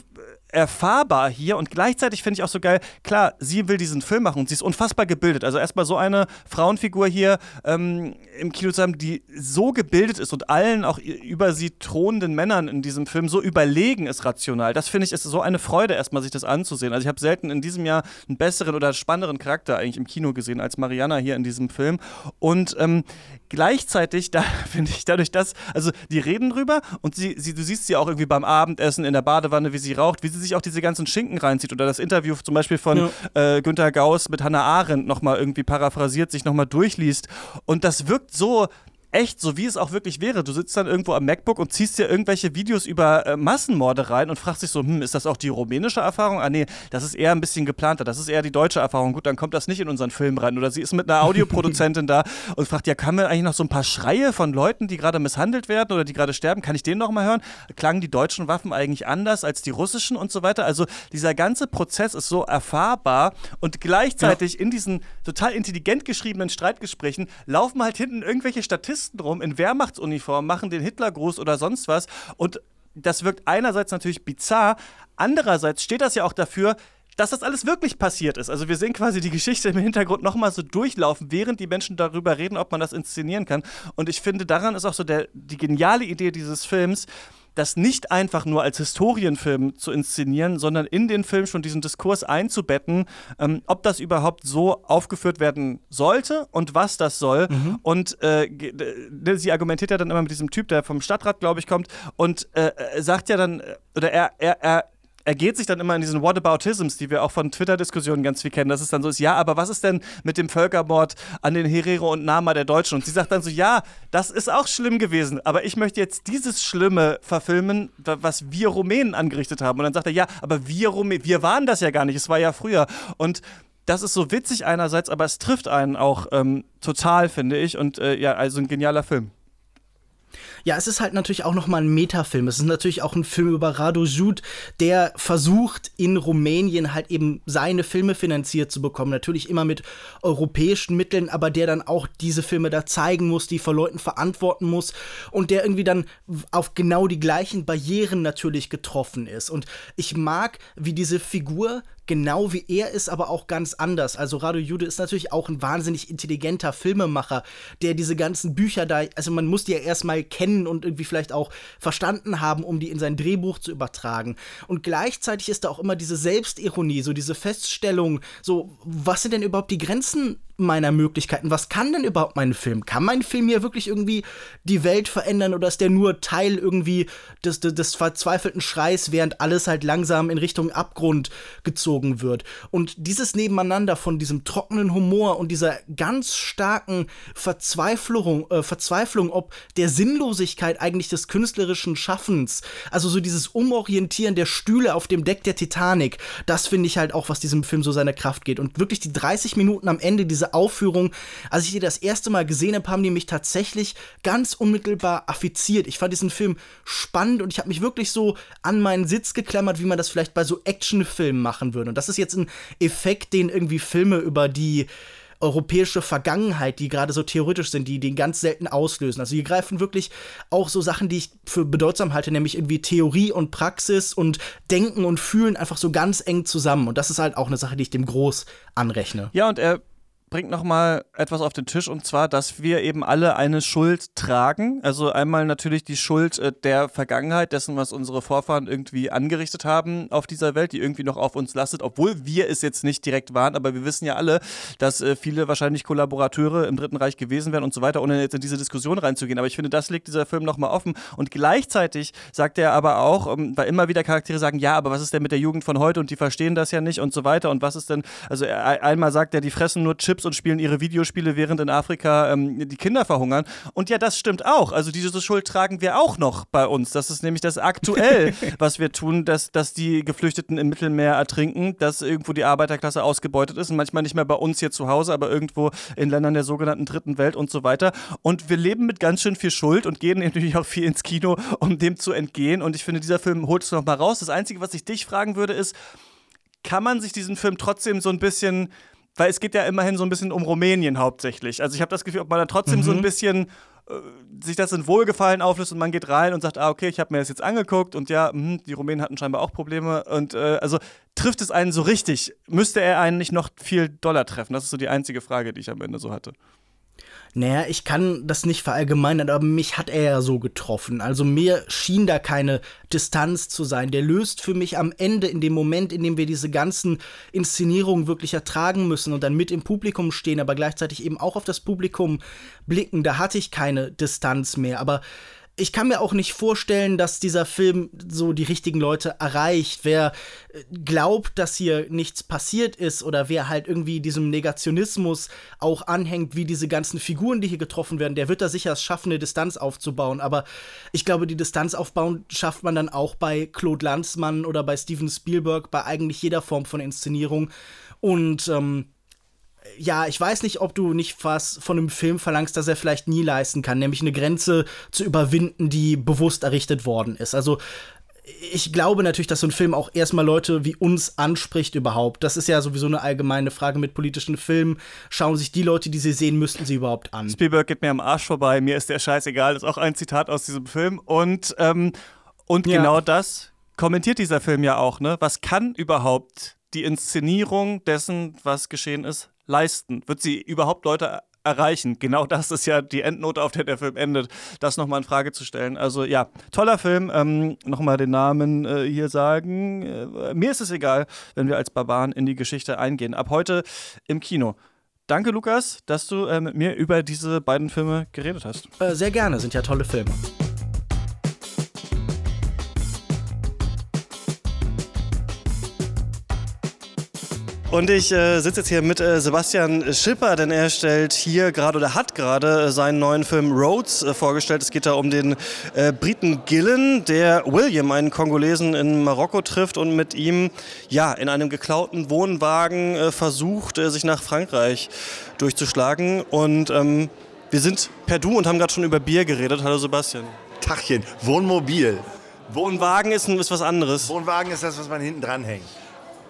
erfahrbar hier und gleichzeitig finde ich auch so geil, klar, sie will diesen Film machen und sie ist unfassbar gebildet. Also erstmal so eine Frauenfigur hier ähm, im Kino zu haben, die so gebildet ist und allen auch über sie thronenden Männern in diesem Film so überlegen ist rational. Das finde ich ist so eine Freude, erstmal sich das anzusehen. Also ich habe selten in diesem Jahr einen besseren oder spannenderen Charakter eigentlich im Kino gesehen als Mariana hier in diesem Film. Und ähm, gleichzeitig, da finde ich dadurch, dass, also die reden drüber und sie, sie, du siehst sie auch irgendwie beim Abendessen in der Badewanne, wie sie raucht, wie sie sich auch diese ganzen Schinken reinzieht oder das Interview zum Beispiel von ja. äh, Günter Gauss mit Hannah Arendt nochmal irgendwie paraphrasiert, sich nochmal durchliest. Und das wirkt so echt, so wie es auch wirklich wäre. Du sitzt dann irgendwo am MacBook und ziehst dir irgendwelche Videos über äh, Massenmorde rein und fragst dich so, hm, ist das auch die rumänische Erfahrung? Ah, nee, das ist eher ein bisschen geplanter. Das ist eher die deutsche Erfahrung. Gut, dann kommt das nicht in unseren Film rein. Oder sie ist mit einer Audioproduzentin da und fragt, ja, kann man eigentlich noch so ein paar Schreie von Leuten, die gerade misshandelt werden oder die gerade sterben, kann ich den noch mal hören? Klangen die deutschen Waffen eigentlich anders als die russischen und so weiter? Also dieser ganze Prozess ist so erfahrbar und gleichzeitig ja. in diesen total intelligent geschriebenen Streitgesprächen laufen halt hinten irgendwelche Statistiken Polizisten rum in Wehrmachtsuniform, machen den Hitlergruß oder sonst was. Und das wirkt einerseits natürlich bizarr, andererseits steht das ja auch dafür, dass das alles wirklich passiert ist. Also wir sehen quasi die Geschichte im Hintergrund nochmal so durchlaufen, während die Menschen darüber reden, ob man das inszenieren kann. Und ich finde, daran ist auch so der, die geniale Idee dieses Films, das nicht einfach nur als Historienfilm zu inszenieren, sondern in den Film schon diesen Diskurs einzubetten, ähm, ob das überhaupt so aufgeführt werden sollte und was das soll. Mhm. Und äh, ne, sie argumentiert ja dann immer mit diesem Typ, der vom Stadtrat, glaube ich, kommt und äh, sagt ja dann, äh, oder er, er, er ergeht sich dann immer in diesen Whataboutisms, die wir auch von Twitter-Diskussionen ganz viel kennen, dass es dann so ist, ja, aber was ist denn mit dem Völkermord an den Herero und Nama der Deutschen? Und sie sagt dann so, ja, das ist auch schlimm gewesen, aber ich möchte jetzt dieses Schlimme verfilmen, was wir Rumänen angerichtet haben. Und dann sagt er, ja, aber wir Rumänen, wir waren das ja gar nicht, es war ja früher. Und das ist so witzig einerseits, aber es trifft einen auch ähm, total, finde ich. Und äh, ja, also ein genialer Film. Ja, es ist halt natürlich auch nochmal ein Metafilm. Es ist natürlich auch ein Film über Radu Jud, der versucht, in Rumänien halt eben seine Filme finanziert zu bekommen. Natürlich immer mit europäischen Mitteln, aber der dann auch diese Filme da zeigen muss, die vor Leuten verantworten muss und der irgendwie dann auf genau die gleichen Barrieren natürlich getroffen ist. Und ich mag, wie diese Figur genau wie er ist, aber auch ganz anders. Also Radu Jude ist natürlich auch ein wahnsinnig intelligenter Filmemacher, der diese ganzen Bücher da, also man muss die ja erstmal kennen und irgendwie vielleicht auch verstanden haben, um die in sein Drehbuch zu übertragen. Und gleichzeitig ist da auch immer diese Selbstironie, so diese Feststellung, so was sind denn überhaupt die Grenzen meiner Möglichkeiten. Was kann denn überhaupt mein Film? Kann mein Film hier wirklich irgendwie die Welt verändern oder ist der nur Teil irgendwie des, des, des verzweifelten Schreis, während alles halt langsam in Richtung Abgrund gezogen wird? Und dieses Nebeneinander von diesem trockenen Humor und dieser ganz starken Verzweiflung, äh, Verzweiflung ob der Sinnlosigkeit eigentlich des künstlerischen Schaffens, also so dieses Umorientieren der Stühle auf dem Deck der Titanic, das finde ich halt auch, was diesem Film so seine Kraft geht. Und wirklich die 30 Minuten am Ende, diese Aufführung, als ich die das erste Mal gesehen habe, haben die mich tatsächlich ganz unmittelbar affiziert. Ich fand diesen Film spannend und ich habe mich wirklich so an meinen Sitz geklammert, wie man das vielleicht bei so Actionfilmen machen würde. Und das ist jetzt ein Effekt, den irgendwie Filme über die europäische Vergangenheit, die gerade so theoretisch sind, die den ganz selten auslösen. Also die greifen wirklich auch so Sachen, die ich für bedeutsam halte, nämlich irgendwie Theorie und Praxis und Denken und Fühlen einfach so ganz eng zusammen. Und das ist halt auch eine Sache, die ich dem groß anrechne. Ja, und er bringt nochmal etwas auf den Tisch und zwar, dass wir eben alle eine Schuld tragen. Also einmal natürlich die Schuld äh, der Vergangenheit, dessen, was unsere Vorfahren irgendwie angerichtet haben auf dieser Welt, die irgendwie noch auf uns lastet, obwohl wir es jetzt nicht direkt waren, aber wir wissen ja alle, dass äh, viele wahrscheinlich Kollaborateure im Dritten Reich gewesen wären und so weiter, ohne jetzt in diese Diskussion reinzugehen. Aber ich finde, das legt dieser Film nochmal offen und gleichzeitig sagt er aber auch, ähm, weil immer wieder Charaktere sagen, ja, aber was ist denn mit der Jugend von heute und die verstehen das ja nicht und so weiter und was ist denn, also einmal sagt er, die fressen nur Chips Chips und spielen ihre Videospiele, während in Afrika ähm, die Kinder verhungern. Und ja, das stimmt auch. Also diese Schuld tragen wir auch noch bei uns. Das ist nämlich das aktuell, was wir tun, dass, dass die Geflüchteten im Mittelmeer ertrinken, dass irgendwo die Arbeiterklasse ausgebeutet ist und manchmal nicht mehr bei uns hier zu Hause, aber irgendwo in Ländern der sogenannten dritten Welt und so weiter. Und wir leben mit ganz schön viel Schuld und gehen natürlich auch viel ins Kino, um dem zu entgehen. Und ich finde, dieser Film holt es nochmal raus. Das Einzige, was ich dich fragen würde, ist, kann man sich diesen Film trotzdem so ein bisschen weil es geht ja immerhin so ein bisschen um Rumänien hauptsächlich. Also ich habe das Gefühl, ob man da trotzdem mhm. so ein mhm. bisschen äh, sich das in Wohlgefallen auflöst und man geht rein und sagt, ah, okay, ich habe mir das jetzt angeguckt und ja, mh, die Rumänen hatten scheinbar auch Probleme. Und äh, also trifft es einen so richtig? Müsste er einen nicht noch viel doller treffen? Das ist so die einzige Frage, die ich am Ende so hatte. Naja, ich kann das nicht verallgemeinern, aber mich hat er ja so getroffen. Also mir schien da keine Distanz zu sein. Der löst für mich am Ende, in dem Moment, in dem wir diese ganzen Inszenierungen wirklich ertragen müssen und dann mit im Publikum stehen, aber gleichzeitig eben auch auf das Publikum blicken, da hatte ich keine Distanz mehr. Aber ich kann mir auch nicht vorstellen, dass dieser Film so die richtigen Leute erreicht. Wer äh, glaubt, dass hier nichts passiert ist oder wer halt irgendwie diesem Negationismus auch anhängt, wie diese ganzen Figuren, die hier getroffen werden, der wird da sicher es schaffen, eine Distanz aufzubauen. Aber ich glaube, die Distanz aufbauen schafft man dann auch bei Claude Lanzmann oder bei Steven Spielberg, bei eigentlich jeder Form von Inszenierung. Und ähm, ja, ich weiß nicht, ob du nicht was von einem Film verlangst, das er vielleicht nie leisten kann, nämlich eine Grenze zu überwinden, die bewusst errichtet worden ist. Also ich glaube natürlich, dass so ein Film auch erstmal Leute wie uns anspricht überhaupt. Das ist ja sowieso eine allgemeine Frage mit politischen Filmen. Schauen sich die Leute, die sie sehen, müssten sie überhaupt an. Spielberg geht mir am Arsch vorbei, mir ist der Scheiß egal. Das ist auch ein Zitat aus diesem Film. Und, ähm, und ja. genau das kommentiert dieser Film ja auch. Ne? Was kann überhaupt die Inszenierung dessen, was geschehen ist, leisten? Wird sie überhaupt Leute erreichen? Genau das ist ja die Endnote, auf der der Film endet, das nochmal in Frage zu stellen. Also ja, toller Film. Ähm, nochmal den Namen äh, hier sagen. Äh, mir ist es egal, wenn wir als Barbaren in die Geschichte eingehen. Ab heute im Kino. Danke, Lukas, dass du äh, mit mir über diese beiden Filme geredet hast. Äh, sehr gerne, sind ja tolle Filme. Und ich äh, sitze jetzt hier mit äh, Sebastian Schipper, denn er stellt hier gerade oder hat gerade äh, seinen neuen Film Rhodes äh, vorgestellt. Es geht da um den äh, Briten Gillen, der William, einen Kongolesen in Marokko trifft und mit ihm ja in einem geklauten Wohnwagen äh, versucht, sich nach Frankreich durchzuschlagen. Und ähm, wir sind per Du und haben gerade schon über Bier geredet. Hallo Sebastian. Tachchen, Wohnmobil. Wohnwagen ist, ist was anderes. Wohnwagen ist das, was man hinten dranhängt.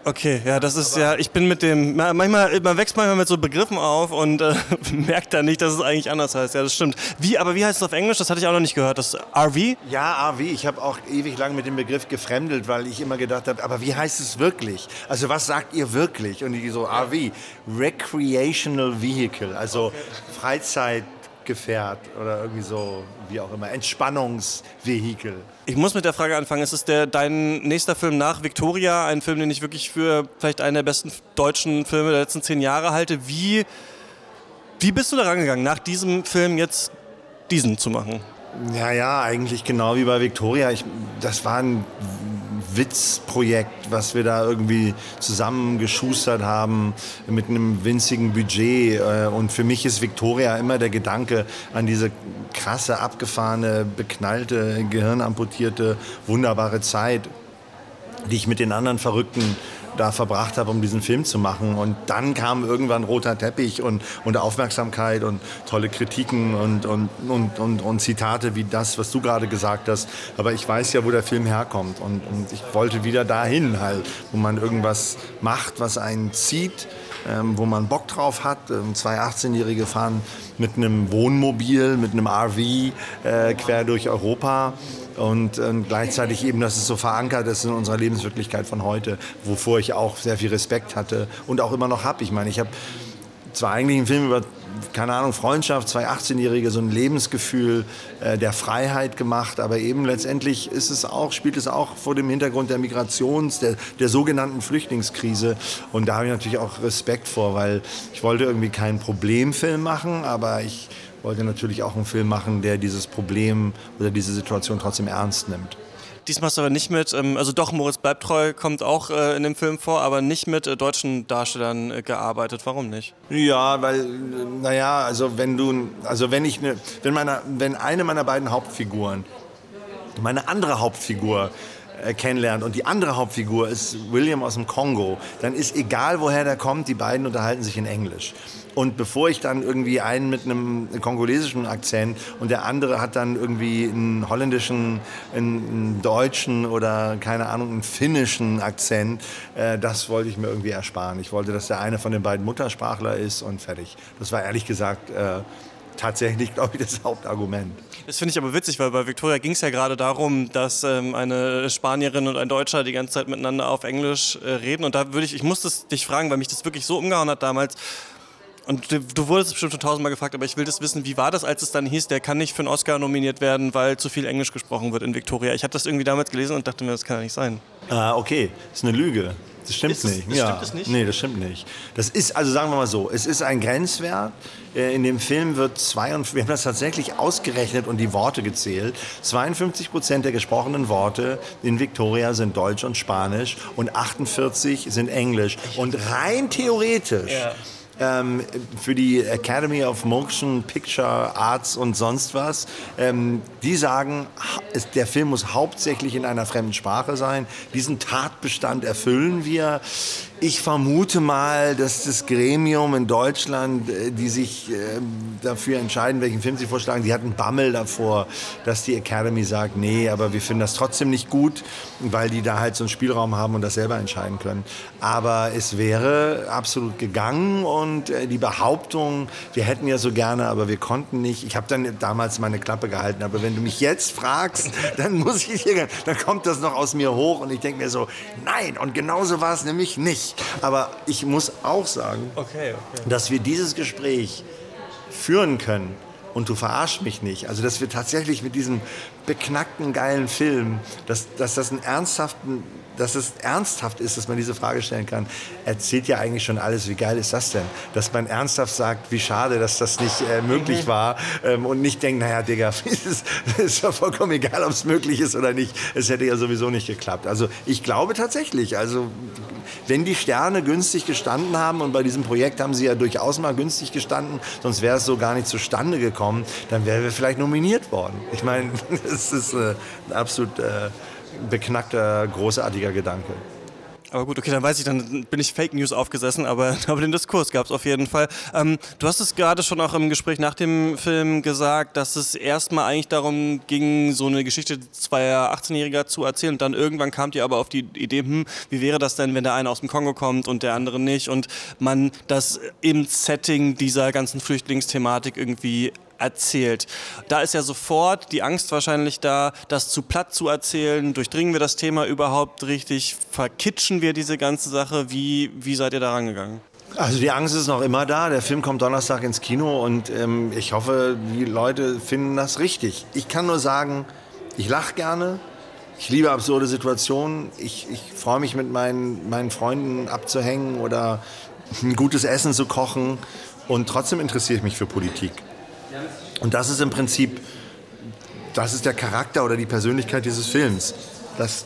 Okay, ja, das ist ja, ich bin mit dem, manchmal, man wächst manchmal mit so Begriffen auf und äh, merkt dann nicht, dass es eigentlich anders heißt. Ja, das stimmt. Wie, aber wie heißt es auf Englisch? Das hatte ich auch noch nicht gehört. Das RV? Ja, RV. Ich habe auch ewig lang mit dem Begriff gefremdelt, weil ich immer gedacht habe, aber wie heißt es wirklich? Also was sagt ihr wirklich? Und ich so, RV, Recreational Vehicle, also okay. Freizeit. Gefährt oder irgendwie so, wie auch immer, Entspannungsvehikel. Ich muss mit der Frage anfangen. Ist es der, dein nächster Film nach Victoria, ein Film, den ich wirklich für vielleicht einen der besten deutschen Filme der letzten zehn Jahre halte? Wie, wie bist du da rangegangen, nach diesem Film jetzt diesen zu machen? Ja, ja, eigentlich genau wie bei Victoria. Ich, das war ein Witzprojekt, was wir da irgendwie zusammengeschustert haben mit einem winzigen Budget. Äh, und für mich ist Victoria immer der Gedanke an diese krasse, abgefahrene, beknallte, gehirnamputierte, wunderbare Zeit, die ich mit den anderen Verrückten da verbracht habe, um diesen Film zu machen. Und dann kam irgendwann roter Teppich und, und Aufmerksamkeit und tolle Kritiken und, und, und, und, und Zitate wie das, was du gerade gesagt hast. Aber ich weiß ja, wo der Film herkommt. Und, und ich wollte wieder dahin halt, wo man irgendwas macht, was einen zieht. Ähm, wo man Bock drauf hat. Ähm, zwei 18-Jährige fahren mit einem Wohnmobil, mit einem RV äh, quer durch Europa und äh, gleichzeitig eben, dass es so verankert ist in unserer Lebenswirklichkeit von heute, wovor ich auch sehr viel Respekt hatte und auch immer noch habe. Ich meine, ich habe zwar eigentlich einen Film über keine Ahnung, Freundschaft, zwei 18-Jährige, so ein Lebensgefühl äh, der Freiheit gemacht. Aber eben letztendlich ist es auch, spielt es auch vor dem Hintergrund der Migrations-, der, der sogenannten Flüchtlingskrise. Und da habe ich natürlich auch Respekt vor, weil ich wollte irgendwie keinen Problemfilm machen, aber ich wollte natürlich auch einen Film machen, der dieses Problem oder diese Situation trotzdem ernst nimmt. Diesmal hast du aber nicht mit, ähm, also doch, Moritz Bleibtreu kommt auch äh, in dem Film vor, aber nicht mit äh, deutschen Darstellern äh, gearbeitet. Warum nicht? Ja, weil, naja, also wenn du, also wenn ich, ne, wenn, meine, wenn eine meiner beiden Hauptfiguren, meine andere Hauptfigur, kennenlernt und die andere Hauptfigur ist William aus dem Kongo, dann ist egal, woher der kommt, die beiden unterhalten sich in Englisch. Und bevor ich dann irgendwie einen mit einem kongolesischen Akzent und der andere hat dann irgendwie einen holländischen, einen deutschen oder keine Ahnung, einen finnischen Akzent, äh, das wollte ich mir irgendwie ersparen. Ich wollte, dass der eine von den beiden Muttersprachler ist und fertig. Das war ehrlich gesagt äh, tatsächlich, glaube ich, das Hauptargument. Das finde ich aber witzig, weil bei Victoria ging es ja gerade darum, dass ähm, eine Spanierin und ein Deutscher die ganze Zeit miteinander auf Englisch äh, reden. Und da würde ich, ich musste dich fragen, weil mich das wirklich so umgehauen hat damals. Und du, du wurdest bestimmt schon tausendmal gefragt, aber ich will das wissen, wie war das, als es dann hieß, der kann nicht für einen Oscar nominiert werden, weil zu viel Englisch gesprochen wird in Victoria. Ich habe das irgendwie damals gelesen und dachte mir, das kann ja nicht sein. Ah, okay, das ist eine Lüge. Das stimmt Ist das- nicht. das ja. stimmt es nicht? Nee, das stimmt nicht. Das ist, also sagen wir mal so, es ist ein Grenzwert. Äh, In dem Film wird 52, wir haben das tatsächlich ausgerechnet und die Worte gezählt. 52 Prozent der gesprochenen Worte in Victoria sind Deutsch und Spanisch und 48 sind Englisch. Und rein theoretisch ähm, für die Academy of Motion Picture Arts und sonst was, ähm, die sagen, der Film muss hauptsächlich in einer fremden Sprache sein. Diesen Tatbestand erfüllen wir. Ich vermute mal, dass das Gremium in Deutschland, äh, die sich äh, dafür entscheiden, welchen Film sie vorschlagen, die hatten Bammel davor, dass die Academy sagt, nee, aber wir finden das trotzdem nicht gut, weil die da halt so einen Spielraum haben und das selber entscheiden können. Aber es wäre absolut gegangen und äh, die Behauptung, wir hätten ja so gerne, aber wir konnten nicht. Ich habe dann damals meine Klappe gehalten, aber wenn du mich jetzt fragst, dann muss ich hier, dann kommt das noch aus mir hoch und ich denke mir so, nein, und genauso war es nämlich nicht. Aber ich muss auch sagen, Okay, okay. dass wir dieses Gespräch führen können und du verarsch mich nicht. Also, dass wir tatsächlich mit diesem beknackten, geilen Film, dass, dass das einen ernsthaften, dass es ernsthaft ist, dass man diese Frage stellen kann, erzählt ja eigentlich schon alles. Wie geil ist das denn? Dass man ernsthaft sagt, wie schade, dass das nicht äh, möglich war ähm, und nicht denkt, naja, Digga, es ist, es ist ja vollkommen egal, ob es möglich ist oder nicht. Es hätte ja sowieso nicht geklappt. Also, ich glaube tatsächlich, also, wenn die Sterne günstig gestanden haben und bei diesem Projekt haben sie ja durchaus mal günstig gestanden, sonst wäre es so gar nicht zustande gekommen, dann wären wir vielleicht nominiert worden. Ich meine, das ist äh, ein absolut äh, beknackter, großartiger Gedanke. Aber gut, okay, dann weiß ich, dann bin ich Fake News aufgesessen, aber, aber den Diskurs gab es auf jeden Fall. Ähm, du hast es gerade schon auch im Gespräch nach dem Film gesagt, dass es erstmal eigentlich darum ging, so eine Geschichte zweier 18-Jähriger zu erzählen. Und dann irgendwann kamt ihr aber auf die Idee, hm, wie wäre das denn, wenn der eine aus dem Kongo kommt und der andere nicht? Und man das im Setting dieser ganzen Flüchtlingsthematik irgendwie erzählt. Da ist ja sofort die Angst wahrscheinlich da, das zu platt zu erzählen. Durchdringen wir das Thema überhaupt richtig? Verkitschen wir diese ganze Sache? Wie, wie seid ihr da rangegangen? Also die Angst ist noch immer da. Der Film kommt Donnerstag ins Kino und ähm, ich hoffe, die Leute finden das richtig. Ich kann nur sagen, ich lache gerne. Ich liebe absurde Situationen. Ich, ich freue mich mit meinen, meinen Freunden abzuhängen oder ein gutes Essen zu kochen. Und trotzdem interessiere ich mich für Politik. Und das ist im Prinzip, das ist der Charakter oder die Persönlichkeit dieses Films. Das,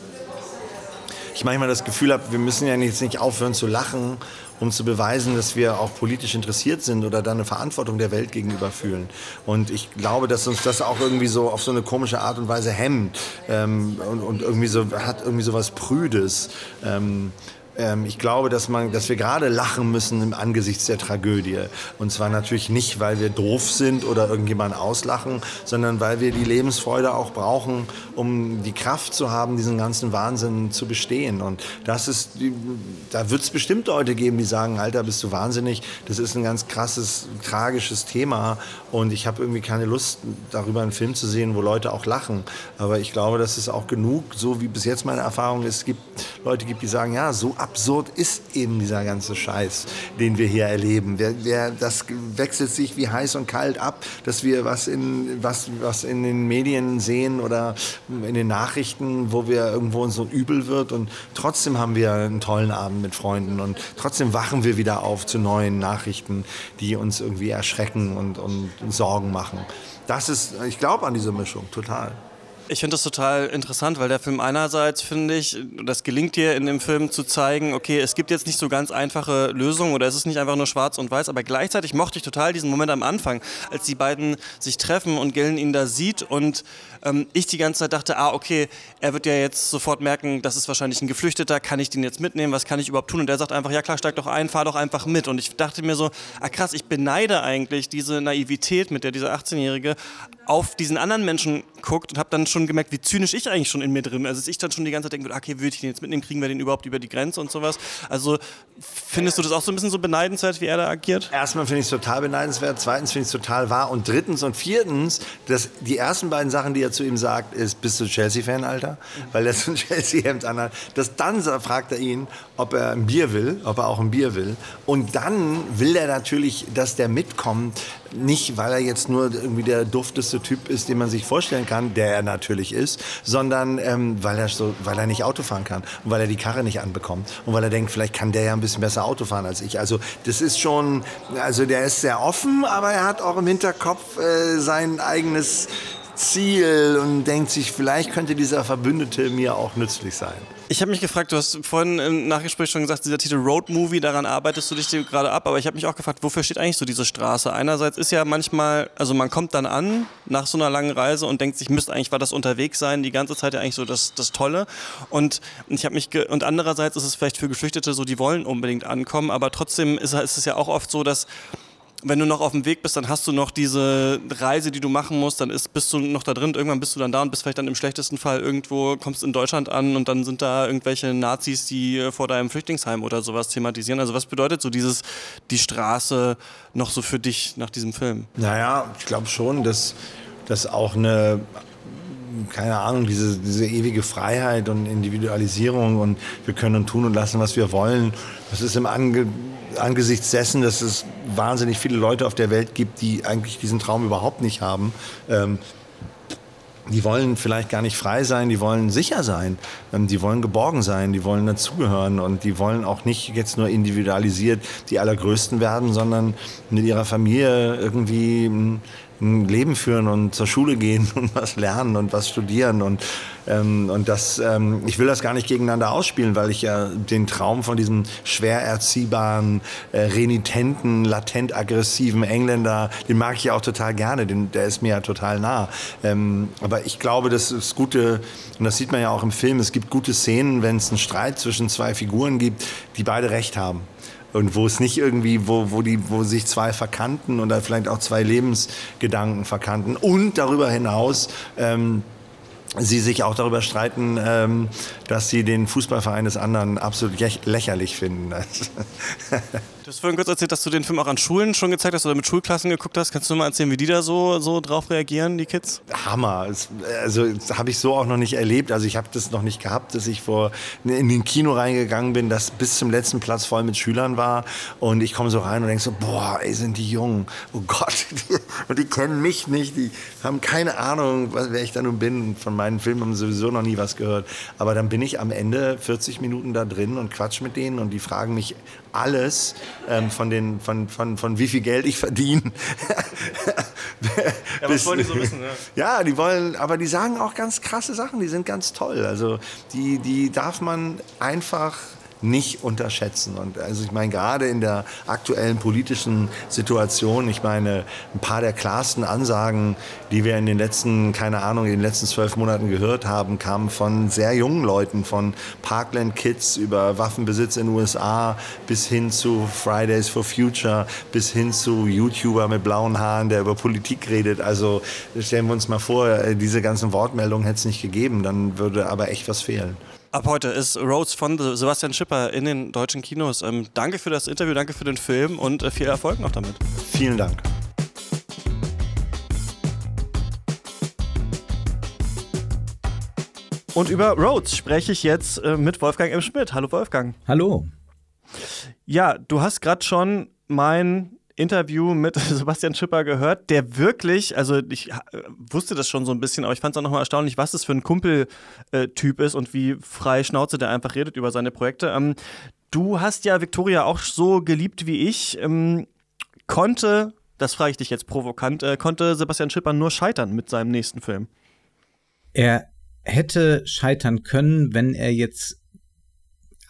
ich manchmal das Gefühl habe, wir müssen ja jetzt nicht aufhören zu lachen, um zu beweisen, dass wir auch politisch interessiert sind oder da eine Verantwortung der Welt gegenüber fühlen. Und ich glaube, dass uns das auch irgendwie so auf so eine komische Art und Weise hemmt ähm, und, und irgendwie so hat irgendwie so was Prüdes. Ähm, ähm, ich glaube, dass, man, dass wir gerade lachen müssen im Angesichts der Tragödie. Und zwar natürlich nicht, weil wir doof sind oder irgendjemanden auslachen, sondern weil wir die Lebensfreude auch brauchen, um die Kraft zu haben, diesen ganzen Wahnsinn zu bestehen. Und das ist, da wird es bestimmt Leute geben, die sagen, Alter, bist du wahnsinnig. Das ist ein ganz krasses, tragisches Thema. Und ich habe irgendwie keine Lust, darüber einen Film zu sehen, wo Leute auch lachen. Aber ich glaube, dass es auch genug, so wie bis jetzt meine Erfahrung ist, gibt Leute gibt, die sagen, ja, so absurd ist eben dieser ganze Scheiß, den wir hier erleben. Wer, wer, das wechselt sich wie heiß und kalt ab, dass wir was in, was, was in den Medien sehen oder in den Nachrichten, wo wir irgendwo uns so übel wird und trotzdem haben wir einen tollen Abend mit Freunden und trotzdem wachen wir wieder auf zu neuen Nachrichten, die uns irgendwie erschrecken und, und Sorgen machen. Das ist, ich glaube an diese Mischung, total. Ich finde das total interessant, weil der Film einerseits, finde ich, das gelingt dir in dem Film zu zeigen, okay, es gibt jetzt nicht so ganz einfache Lösungen oder es ist nicht einfach nur schwarz und weiß, aber gleichzeitig mochte ich total diesen Moment am Anfang, als die beiden sich treffen und Gillen ihn da sieht und ähm, ich die ganze Zeit dachte, ah, okay, er wird ja jetzt sofort merken, das ist wahrscheinlich ein Geflüchteter, kann ich den jetzt mitnehmen, was kann ich überhaupt tun? Und er sagt einfach, ja klar, steig doch ein, fahr doch einfach mit. Und ich dachte mir so, ah krass, ich beneide eigentlich diese Naivität, mit der dieser 18-Jährige auf diesen anderen Menschen guckt und habe dann schon gemerkt, wie zynisch ich eigentlich schon in mir drin, also ich dann schon die ganze Zeit denke, okay, würde ich den jetzt mitnehmen, kriegen wir den überhaupt über die Grenze und sowas. Also findest du das auch so ein bisschen so beneidenswert, wie er da agiert? Erstmal finde ich es total beneidenswert, zweitens finde ich es total wahr und drittens und viertens, dass die ersten beiden Sachen, die er zu ihm sagt, ist, bist du Chelsea-Fan, Alter? Weil er so ein Chelsea-Hemd anhat. Das dann fragt er ihn, ob er ein Bier will, ob er auch ein Bier will. Und dann will er natürlich, dass der mitkommt, nicht weil er jetzt nur irgendwie der dufteste Typ ist, den man sich vorstellen kann, der er natürlich ist, sondern ähm, weil, er so, weil er nicht Auto fahren kann und weil er die Karre nicht anbekommt und weil er denkt, vielleicht kann der ja ein bisschen besser Auto fahren als ich. Also das ist schon, also der ist sehr offen, aber er hat auch im Hinterkopf äh, sein eigenes Ziel und denkt sich, vielleicht könnte dieser Verbündete mir auch nützlich sein. Ich habe mich gefragt, du hast vorhin im Nachgespräch schon gesagt, dieser Titel Road Movie, daran arbeitest du dich gerade ab, aber ich habe mich auch gefragt, wofür steht eigentlich so diese Straße? Einerseits ist ja manchmal, also man kommt dann an nach so einer langen Reise und denkt sich, müsste eigentlich war das unterwegs sein, die ganze Zeit ja eigentlich so das, das Tolle. Und ich habe mich und andererseits ist es vielleicht für Geflüchtete so, die wollen unbedingt ankommen, aber trotzdem ist, ist es ja auch oft so, dass wenn du noch auf dem Weg bist, dann hast du noch diese Reise, die du machen musst, dann ist, bist du noch da drin, irgendwann bist du dann da und bist vielleicht dann im schlechtesten Fall irgendwo, kommst in Deutschland an und dann sind da irgendwelche Nazis, die äh, vor deinem Flüchtlingsheim oder sowas thematisieren. Also was bedeutet so dieses, die Straße noch so für dich nach diesem Film? Naja, ich glaube schon, dass, dass auch eine keine Ahnung, diese, diese ewige Freiheit und Individualisierung und wir können tun und lassen, was wir wollen. Das ist im Ange angesichts dessen, dass es wahnsinnig viele Leute auf der Welt gibt, die eigentlich diesen Traum überhaupt nicht haben. Ähm, die wollen vielleicht gar nicht frei sein, die wollen sicher sein, ähm, die wollen geborgen sein, die wollen dazugehören und die wollen auch nicht jetzt nur individualisiert die Allergrößten werden, sondern mit ihrer Familie irgendwie hm, ein Leben führen und zur Schule gehen und was lernen und was studieren und ähm, und das ähm, ich will das gar nicht gegeneinander ausspielen, weil ich ja den Traum von diesem schwer erziehbaren, äh, renitenten, latent aggressiven Engländer, den mag ich ja auch total gerne, den, der ist mir ja total nah. Ähm, aber ich glaube, das ist gute und das sieht man ja auch im Film. Es gibt gute Szenen, wenn es einen Streit zwischen zwei Figuren gibt, die beide Recht haben und wo es nicht irgendwie, wo, wo, die, wo sich zwei verkannten oder vielleicht auch zwei Lebensgedanken verkannten und darüber hinaus ähm, sie sich auch darüber streiten, ähm, dass sie den Fußballverein des anderen absolut lächerlich finden. Du hast vorhin kurz erzählt, dass du den Film auch an Schulen schon gezeigt hast oder mit Schulklassen geguckt hast. Kannst du mal erzählen, wie die da so, so drauf reagieren, die Kids? Hammer. Also das habe ich so auch noch nicht erlebt. Also ich habe das noch nicht gehabt, dass ich vor in den Kino reingegangen bin, das bis zum letzten Platz voll mit Schülern war. Und ich komme so rein und denke so, boah, ey, sind die jung. Oh Gott. und die kennen mich nicht. Die haben keine Ahnung, wer ich da nun bin. Von meinen Filmen haben sowieso noch nie was gehört. Aber dann bin ich am Ende 40 Minuten da drin und quatsch mit denen und die fragen mich alles ähm, von, den, von, von, von wie viel Geld ich verdiene. ja, was wollen die so wissen? Ja. ja, die wollen, aber die sagen auch ganz krasse Sachen, die sind ganz toll. Also die, die darf man einfach nicht unterschätzen. Und also ich meine, gerade in der aktuellen politischen Situation, ich meine, ein paar der klarsten Ansagen, die wir in den letzten, keine Ahnung, in den letzten zwölf Monaten gehört haben, kamen von sehr jungen Leuten, von Parkland Kids über Waffenbesitz in den USA bis hin zu Fridays for Future, bis hin zu YouTuber mit blauen Haaren, der über Politik redet. Also stellen wir uns mal vor, äh, diese ganzen Wortmeldungen hätte es nicht gegeben, dann würde aber echt was fehlen. Ab heute ist Rhodes von Sebastian Schipper in den deutschen Kinos. Ähm, danke für das Interview, danke für den Film und äh, viel Erfolg noch damit. Vielen Dank. Und über Rhodes spreche ich jetzt äh, mit Wolfgang M. Schmidt. Hallo Wolfgang. Hallo. Ja, du hast gerade schon mein Interview mit Sebastian Schipper gehört, der wirklich, also ich äh, wusste das schon so ein bisschen, aber ich fand es auch nochmal erstaunlich, was das für ein Kumpeltyp ist und wie frei Schnauze der einfach redet über seine Projekte. Ähm, du hast ja Victoria auch so geliebt wie ich. Ähm, konnte, das frage ich dich jetzt provokant, äh, konnte Sebastian Schipper nur scheitern mit seinem nächsten Film? Er hätte scheitern können, wenn er jetzt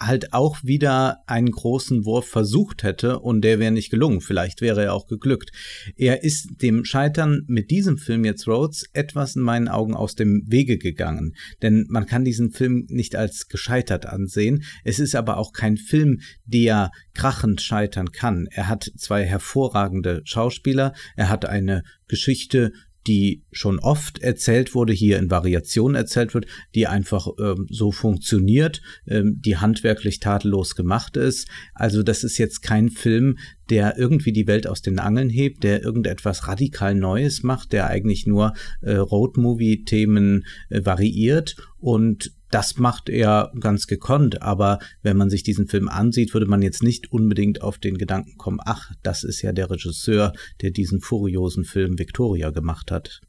halt auch wieder einen großen Wurf versucht hätte und der wäre nicht gelungen. Vielleicht wäre er auch geglückt. Er ist dem Scheitern mit diesem Film jetzt Rhodes etwas in meinen Augen aus dem Wege gegangen. Denn man kann diesen Film nicht als gescheitert ansehen. Es ist aber auch kein Film, der krachend scheitern kann. Er hat zwei hervorragende Schauspieler. Er hat eine Geschichte, die schon oft erzählt wurde, hier in Variationen erzählt wird, die einfach ähm, so funktioniert, ähm, die handwerklich tadellos gemacht ist. Also das ist jetzt kein Film, der irgendwie die Welt aus den Angeln hebt, der irgendetwas radikal Neues macht, der eigentlich nur äh, Roadmovie-Themen äh, variiert und das macht er ganz gekonnt, aber wenn man sich diesen Film ansieht, würde man jetzt nicht unbedingt auf den Gedanken kommen, ach, das ist ja der Regisseur, der diesen furiosen Film Victoria gemacht hat.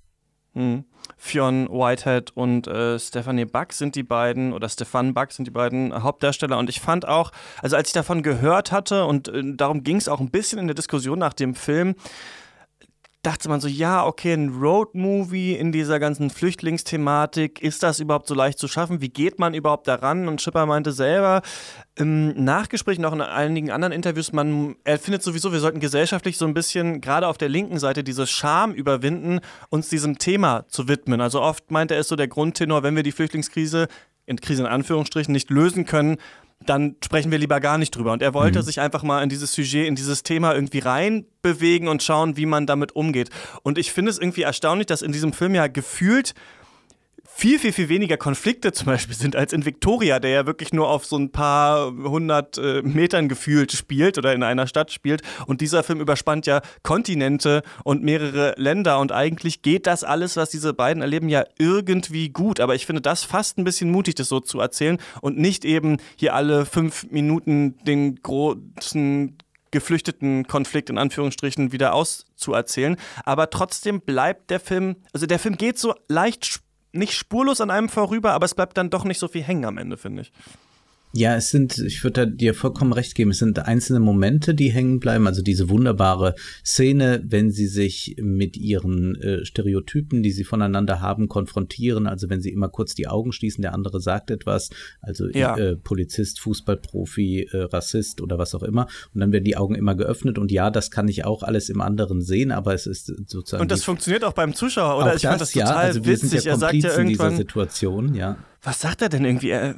Hm. Fionn Whitehead und äh, Stephanie Buck sind die beiden, oder Stefan Buck sind die beiden Hauptdarsteller. Und ich fand auch, also als ich davon gehört hatte, und äh, darum ging es auch ein bisschen in der Diskussion nach dem Film, dachte man so, ja, okay, ein Roadmovie in dieser ganzen Flüchtlingsthematik, ist das überhaupt so leicht zu schaffen? Wie geht man überhaupt daran? Und Schipper meinte selber im Nachgespräch noch in einigen anderen Interviews, man, er findet sowieso, wir sollten gesellschaftlich so ein bisschen, gerade auf der linken Seite, diese Scham überwinden, uns diesem Thema zu widmen. Also oft meint er, ist so der Grundtenor, wenn wir die Flüchtlingskrise in Krise in Anführungsstrichen nicht lösen können, dann sprechen wir lieber gar nicht drüber. Und er wollte mhm. sich einfach mal in dieses Sujet, in dieses Thema irgendwie reinbewegen und schauen, wie man damit umgeht. Und ich finde es irgendwie erstaunlich, dass in diesem Film ja gefühlt viel, viel, viel weniger Konflikte zum Beispiel sind als in Victoria, der ja wirklich nur auf so ein paar hundert äh, Metern gefühlt spielt oder in einer Stadt spielt. Und dieser Film überspannt ja Kontinente und mehrere Länder. Und eigentlich geht das alles, was diese beiden erleben, ja irgendwie gut. Aber ich finde das fast ein bisschen mutig, das so zu erzählen und nicht eben hier alle fünf Minuten den großen geflüchteten Konflikt in Anführungsstrichen wieder auszuerzählen. Aber trotzdem bleibt der Film, also der Film geht so leicht nicht spurlos an einem vorüber, aber es bleibt dann doch nicht so viel hängen am Ende, finde ich. Ja, es sind, ich würde dir vollkommen recht geben, es sind einzelne Momente, die hängen bleiben. Also diese wunderbare Szene, wenn sie sich mit ihren äh, Stereotypen, die sie voneinander haben, konfrontieren. Also wenn sie immer kurz die Augen schließen, der andere sagt etwas, also ja. äh, Polizist, Fußballprofi, äh, Rassist oder was auch immer. Und dann werden die Augen immer geöffnet. Und ja, das kann ich auch alles im anderen sehen, aber es ist sozusagen. Und das funktioniert auch beim Zuschauer, oder? ich das, fand das total ja, also wir witzig. Sind ja er sagt ja irgendwann. dieser Situation, ja was sagt er denn irgendwie? Er,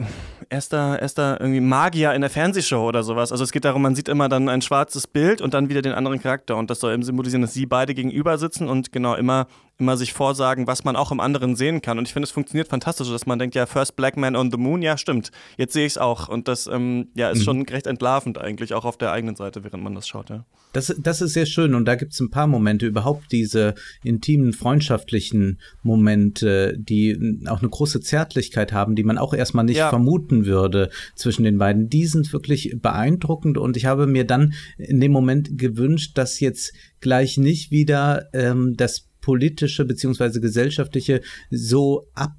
ist da, er irgendwie Magier in der Fernsehshow oder sowas. Also es geht darum, man sieht immer dann ein schwarzes Bild und dann wieder den anderen Charakter. Und das soll eben symbolisieren, dass sie beide gegenüber sitzen und genau immer, immer sich vorsagen, was man auch im anderen sehen kann. Und ich finde, es funktioniert fantastisch, dass man denkt, ja, First Black Man on the Moon, ja, stimmt. Jetzt sehe ich es auch. Und das ähm, ja, ist mhm. schon recht entlarvend eigentlich, auch auf der eigenen Seite, während man das schaut, ja. Das, das ist sehr schön und da gibt es ein paar Momente, überhaupt diese intimen, freundschaftlichen Momente, die auch eine große Zärtlichkeit haben, die man auch erstmal nicht ja. vermuten würde zwischen den beiden. Die sind wirklich beeindruckend und ich habe mir dann in dem Moment gewünscht, dass jetzt gleich nicht wieder ähm, das politische beziehungsweise gesellschaftliche so ab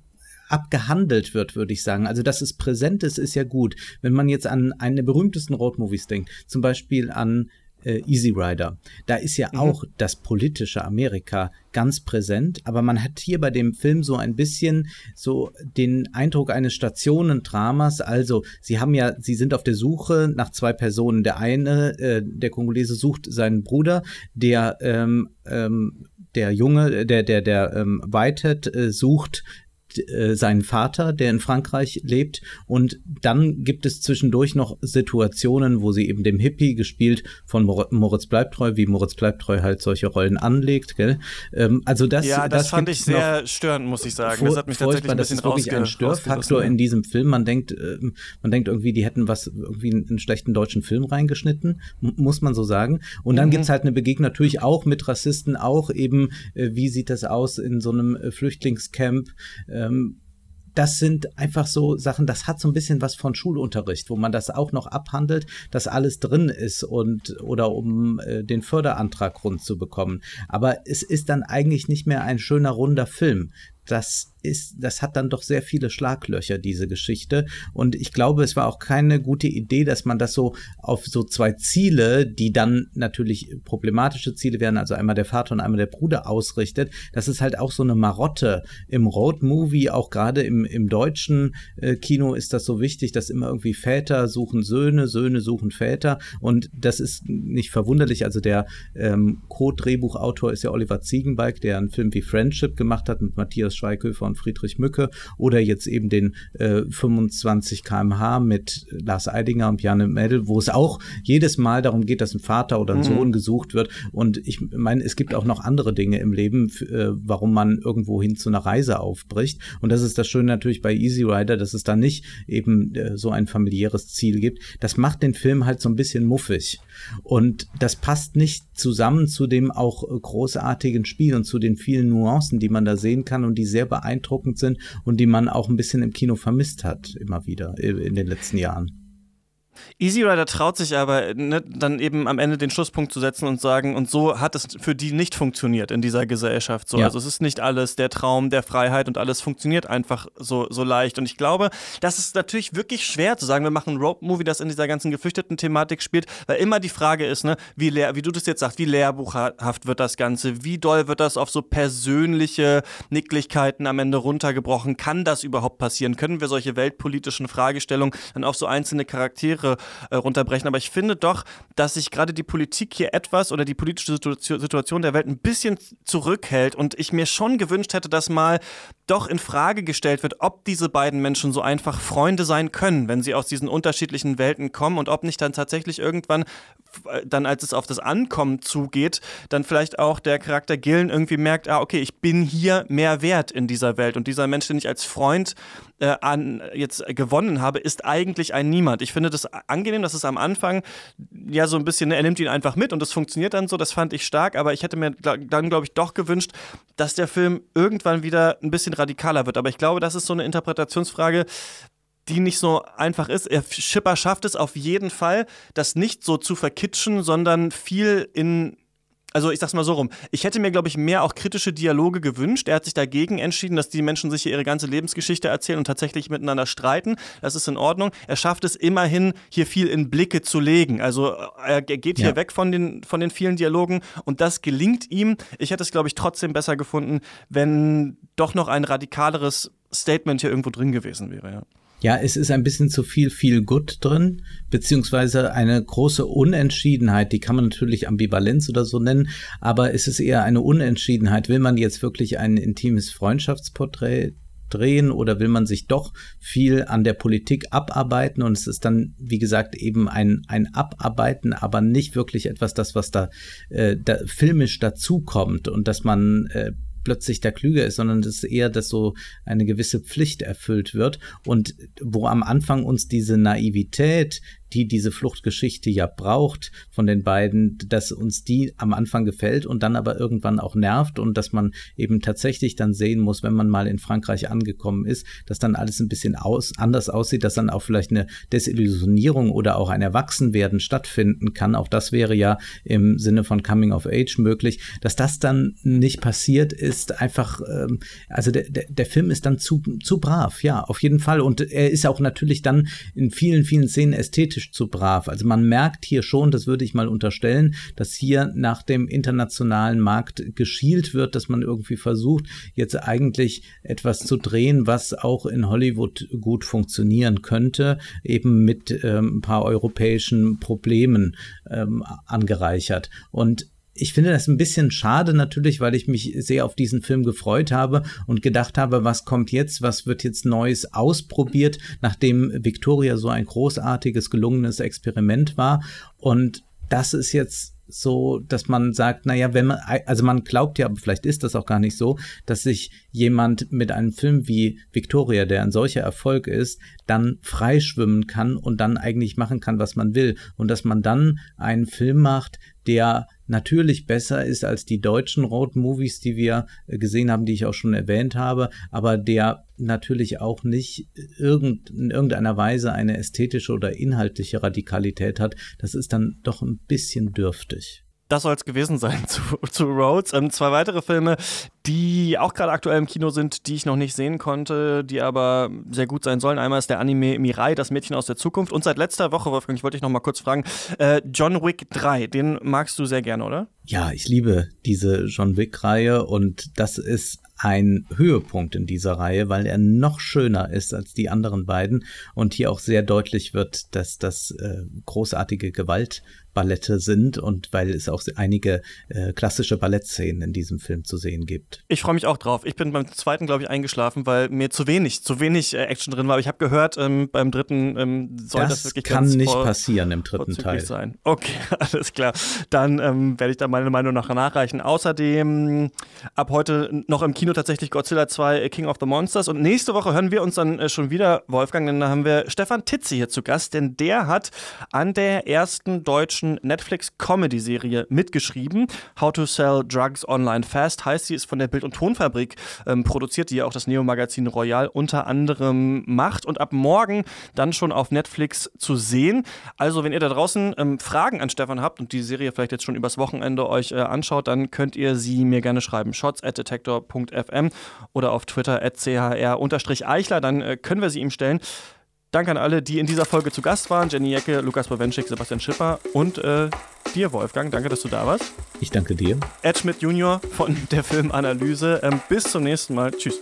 abgehandelt wird, würde ich sagen. Also, dass es präsent ist, ist ja gut. Wenn man jetzt an einen der berühmtesten Roadmovies denkt, zum Beispiel an äh, Easy Rider. Da ist ja mhm. auch das politische Amerika ganz präsent, aber man hat hier bei dem Film so ein bisschen so den Eindruck eines Stationendramas. Also, sie haben ja, sie sind auf der Suche nach zwei Personen. Der eine, äh, der Kongolese sucht seinen Bruder, der ähm, ähm, der Junge, der, der, der ähm, Whitehead äh, sucht äh, seinen Vater, der in Frankreich lebt. Und dann gibt es zwischendurch noch Situationen, wo sie eben dem Hippie gespielt von Mor Moritz Bleibtreu, wie Moritz Bleibtreu halt solche Rollen anlegt. Gell? Ähm, also das, ja, das, das fand ich sehr störend, muss ich sagen. das hat mich tatsächlich ein bisschen Das ist wirklich ein Störfaktor in diesem Film. Man denkt, äh, man denkt irgendwie, die hätten was irgendwie einen schlechten deutschen Film reingeschnitten, muss man so sagen. Und dann mhm. gibt es halt eine Begegnung natürlich auch mit Rassisten, auch eben, äh, wie sieht das aus in so einem äh, Flüchtlingscamp. Ähm, das sind einfach so Sachen, das hat so ein bisschen was von Schulunterricht, wo man das auch noch abhandelt, dass alles drin ist und oder um äh, den Förderantrag rund zu bekommen. Aber es ist dann eigentlich nicht mehr ein schöner runder Film. Das ist, das hat dann doch sehr viele Schlaglöcher, diese Geschichte. Und ich glaube, es war auch keine gute Idee, dass man das so auf so zwei Ziele, die dann natürlich problematische Ziele wären, also einmal der Vater und einmal der Bruder ausrichtet. Das ist halt auch so eine Marotte im Roadmovie, auch gerade im, im deutschen äh, Kino ist das so wichtig, dass immer irgendwie Väter suchen Söhne, Söhne suchen Väter. Und das ist nicht verwunderlich. Also der ähm, Co-Drehbuchautor ist ja Oliver Ziegenbalg, der einen Film wie Friendship gemacht hat mit Matthias Schweighöfer und Friedrich Mücke oder jetzt eben den äh, 25 kmh mit Lars Eidinger und Bjarne Mädel, wo es auch jedes Mal darum geht, dass ein Vater oder ein mhm. Sohn gesucht wird. Und ich meine, es gibt auch noch andere Dinge im Leben, äh, warum man irgendwo hin zu einer Reise aufbricht. Und das ist das Schöne natürlich bei Easy Rider, dass es da nicht eben äh, so ein familiäres Ziel gibt. Das macht den Film halt so ein bisschen muffig. Und das passt nicht zusammen zu dem auch äh, großartigen Spiel und zu den vielen Nuancen, die man da sehen kann und die sehr beeindruckend sind und die man auch ein bisschen im Kino vermisst hat, immer wieder in den letzten Jahren. Easy Rider traut sich aber ne, dann eben am Ende den Schlusspunkt zu setzen und sagen, und so hat es für die nicht funktioniert in dieser Gesellschaft. So. Ja. Also es ist nicht alles der Traum der Freiheit und alles funktioniert einfach so, so leicht. Und ich glaube, das ist natürlich wirklich schwer zu sagen, wir machen ein Road-Movie, das in dieser ganzen geflüchteten Thematik spielt, weil immer die Frage ist, ne, wie, lehr, wie du das jetzt sagst, wie lehrbuchhaft wird das Ganze, wie doll wird das auf so persönliche Nicklichkeiten am Ende runtergebrochen, kann das überhaupt passieren? Können wir solche weltpolitischen Fragestellungen dann auf so einzelne Charaktere Sache äh, runterbrechen. Aber ich finde doch, dass sich gerade die Politik hier etwas oder die politische Situation der Welt ein bisschen zurückhält und ich mir schon gewünscht hätte, dass mal doch in Frage gestellt wird, ob diese beiden Menschen so einfach Freunde sein können, wenn sie aus diesen unterschiedlichen Welten kommen und ob nicht dann tatsächlich irgendwann, äh, dann als es auf das Ankommen zugeht, dann vielleicht auch der Charakter Gillen irgendwie merkt, ah, okay, ich bin hier mehr wert in dieser Welt. Und dieser Mensch, den ich als Freund äh, an, jetzt gewonnen habe, ist eigentlich ein Niemand. Ich finde das angenehm, dass es am Anfang ja so ein bisschen, er nimmt ihn einfach mit und das funktioniert dann so, das fand ich stark, aber ich hätte mir dann, glaube ich, doch gewünscht, dass der Film irgendwann wieder ein bisschen radikaler wird. Aber ich glaube, das ist so eine Interpretationsfrage, die nicht so einfach ist. Er Schipper schafft es auf jeden Fall, das nicht so zu verkitschen, sondern viel in also ich sag's mal so rum, ich hätte mir, glaube ich, mehr auch kritische Dialoge gewünscht. Er hat sich dagegen entschieden, dass die Menschen sich hier ihre ganze Lebensgeschichte erzählen und tatsächlich miteinander streiten. Das ist in Ordnung. Er schafft es immerhin, hier viel in Blicke zu legen. Also er geht hier ja. weg von den, von den vielen Dialogen und das gelingt ihm. Ich hätte es, glaube ich, trotzdem besser gefunden, wenn doch noch ein radikaleres Statement hier irgendwo drin gewesen wäre. Ja. Ja, es ist ein bisschen zu viel viel Good drin, beziehungsweise eine große Unentschiedenheit, die kann man natürlich Ambivalenz oder so nennen, aber es ist eher eine Unentschiedenheit. Will man jetzt wirklich ein intimes Freundschaftsporträt drehen oder will man sich doch viel an der Politik abarbeiten und es ist dann, wie gesagt, eben ein, ein Abarbeiten, aber nicht wirklich etwas, das, was da, äh, da filmisch dazukommt und dass man äh, plötzlich der Klüger ist, sondern es ist eher, dass so eine gewisse Pflicht erfüllt wird. Und wo am Anfang uns diese Naivität, die diese Fluchtgeschichte ja braucht von den beiden, dass uns die am Anfang gefällt und dann aber irgendwann auch nervt und dass man eben tatsächlich dann sehen muss, wenn man mal in Frankreich angekommen ist, dass dann alles ein bisschen aus, anders aussieht, dass dann auch vielleicht eine Desillusionierung oder auch ein Erwachsenwerden stattfinden kann. Auch das wäre ja im Sinne von Coming of Age möglich. Dass das dann nicht passiert, ist einfach, ähm, also der, der, der Film ist dann zu, zu brav, ja, auf jeden Fall. Und er ist auch natürlich dann in vielen, vielen Szenen ästhetisch politisch zu brav. Also man merkt hier schon, das würde ich mal unterstellen, dass hier nach dem internationalen Markt geschielt wird, dass man irgendwie versucht, jetzt eigentlich etwas zu drehen, was auch in Hollywood gut funktionieren könnte, eben mit ähm, ein paar europäischen Problemen ähm, angereichert. Und ich finde das ein bisschen schade natürlich, weil ich mich sehr auf diesen Film gefreut habe und gedacht habe, was kommt jetzt, was wird jetzt Neues ausprobiert, nachdem Victoria so ein großartiges, gelungenes Experiment war. Und das ist jetzt so, dass man sagt, naja, wenn man, also man glaubt ja, aber vielleicht ist das auch gar nicht so, dass sich jemand mit einem Film wie Victoria, der ein solcher Erfolg ist, dann freischwimmen kann und dann eigentlich machen kann, was man will. Und dass man dann einen Film macht, der natürlich besser ist als die deutschen Road-Movies, die wir äh, gesehen haben, die ich auch schon erwähnt habe, aber der natürlich auch nicht irgend, in irgendeiner Weise eine ästhetische oder inhaltliche Radikalität hat. Das ist dann doch ein bisschen dürftig das soll es gewesen sein zu, zu Rhodes. Ähm, zwei weitere Filme, die auch gerade aktuell im Kino sind, die ich noch nicht sehen konnte, die aber sehr gut sein sollen. Einmal ist der Anime Mirai, das Mädchen aus der Zukunft. Und seit letzter Woche, Wolfgang, ich wollte dich noch mal kurz fragen, äh, John Wick 3, den magst du sehr gerne, oder? Ja, ich liebe diese John Wick-Reihe und das ist ein Höhepunkt in dieser Reihe, weil er noch schöner ist als die anderen beiden und hier auch sehr deutlich wird, dass das äh, großartige Gewalt Ballette sind und weil es auch einige äh, klassische Ballettszenen in diesem Film zu sehen gibt. Ich freue mich auch drauf. Ich bin beim zweiten, glaube ich, eingeschlafen, weil mir zu wenig, zu wenig äh, Action drin war. Aber ich habe gehört, ähm, beim dritten ähm, soll das, das wirklich kann nicht vor, passieren im dritten Teil. Sein. Okay, alles klar. Dann ähm, werde ich da meine Meinung nach nachreichen. Außerdem ab heute noch im Kino tatsächlich Godzilla 2 King of the Monsters und nächste Woche hören wir uns dann äh, schon wieder, Wolfgang, denn da haben wir Stefan Titze hier zu Gast, denn der hat an der ersten deutschen Netflix-Comedy-Serie mitgeschrieben. How to Sell Drugs Online Fast heißt sie, ist von der Bild- und Tonfabrik ähm, produziert, die ja auch das Neo-Magazin Royal unter anderem macht und ab morgen dann schon auf Netflix zu sehen. Also, wenn ihr da draußen ähm, Fragen an Stefan habt und die Serie vielleicht jetzt schon übers Wochenende euch äh, anschaut, dann könnt ihr sie mir gerne schreiben. shots at detektor.fm oder auf Twitter at chr-eichler, dann äh, können wir sie ihm stellen. Danke an alle, die in dieser Folge zu Gast waren. Jenny Jecke, Lukas Bowenschik, Sebastian Schipper und äh, dir, Wolfgang. Danke, dass du da warst. Ich danke dir. Ed Schmidt Junior von der Filmanalyse. Ähm, bis zum nächsten Mal. Tschüss.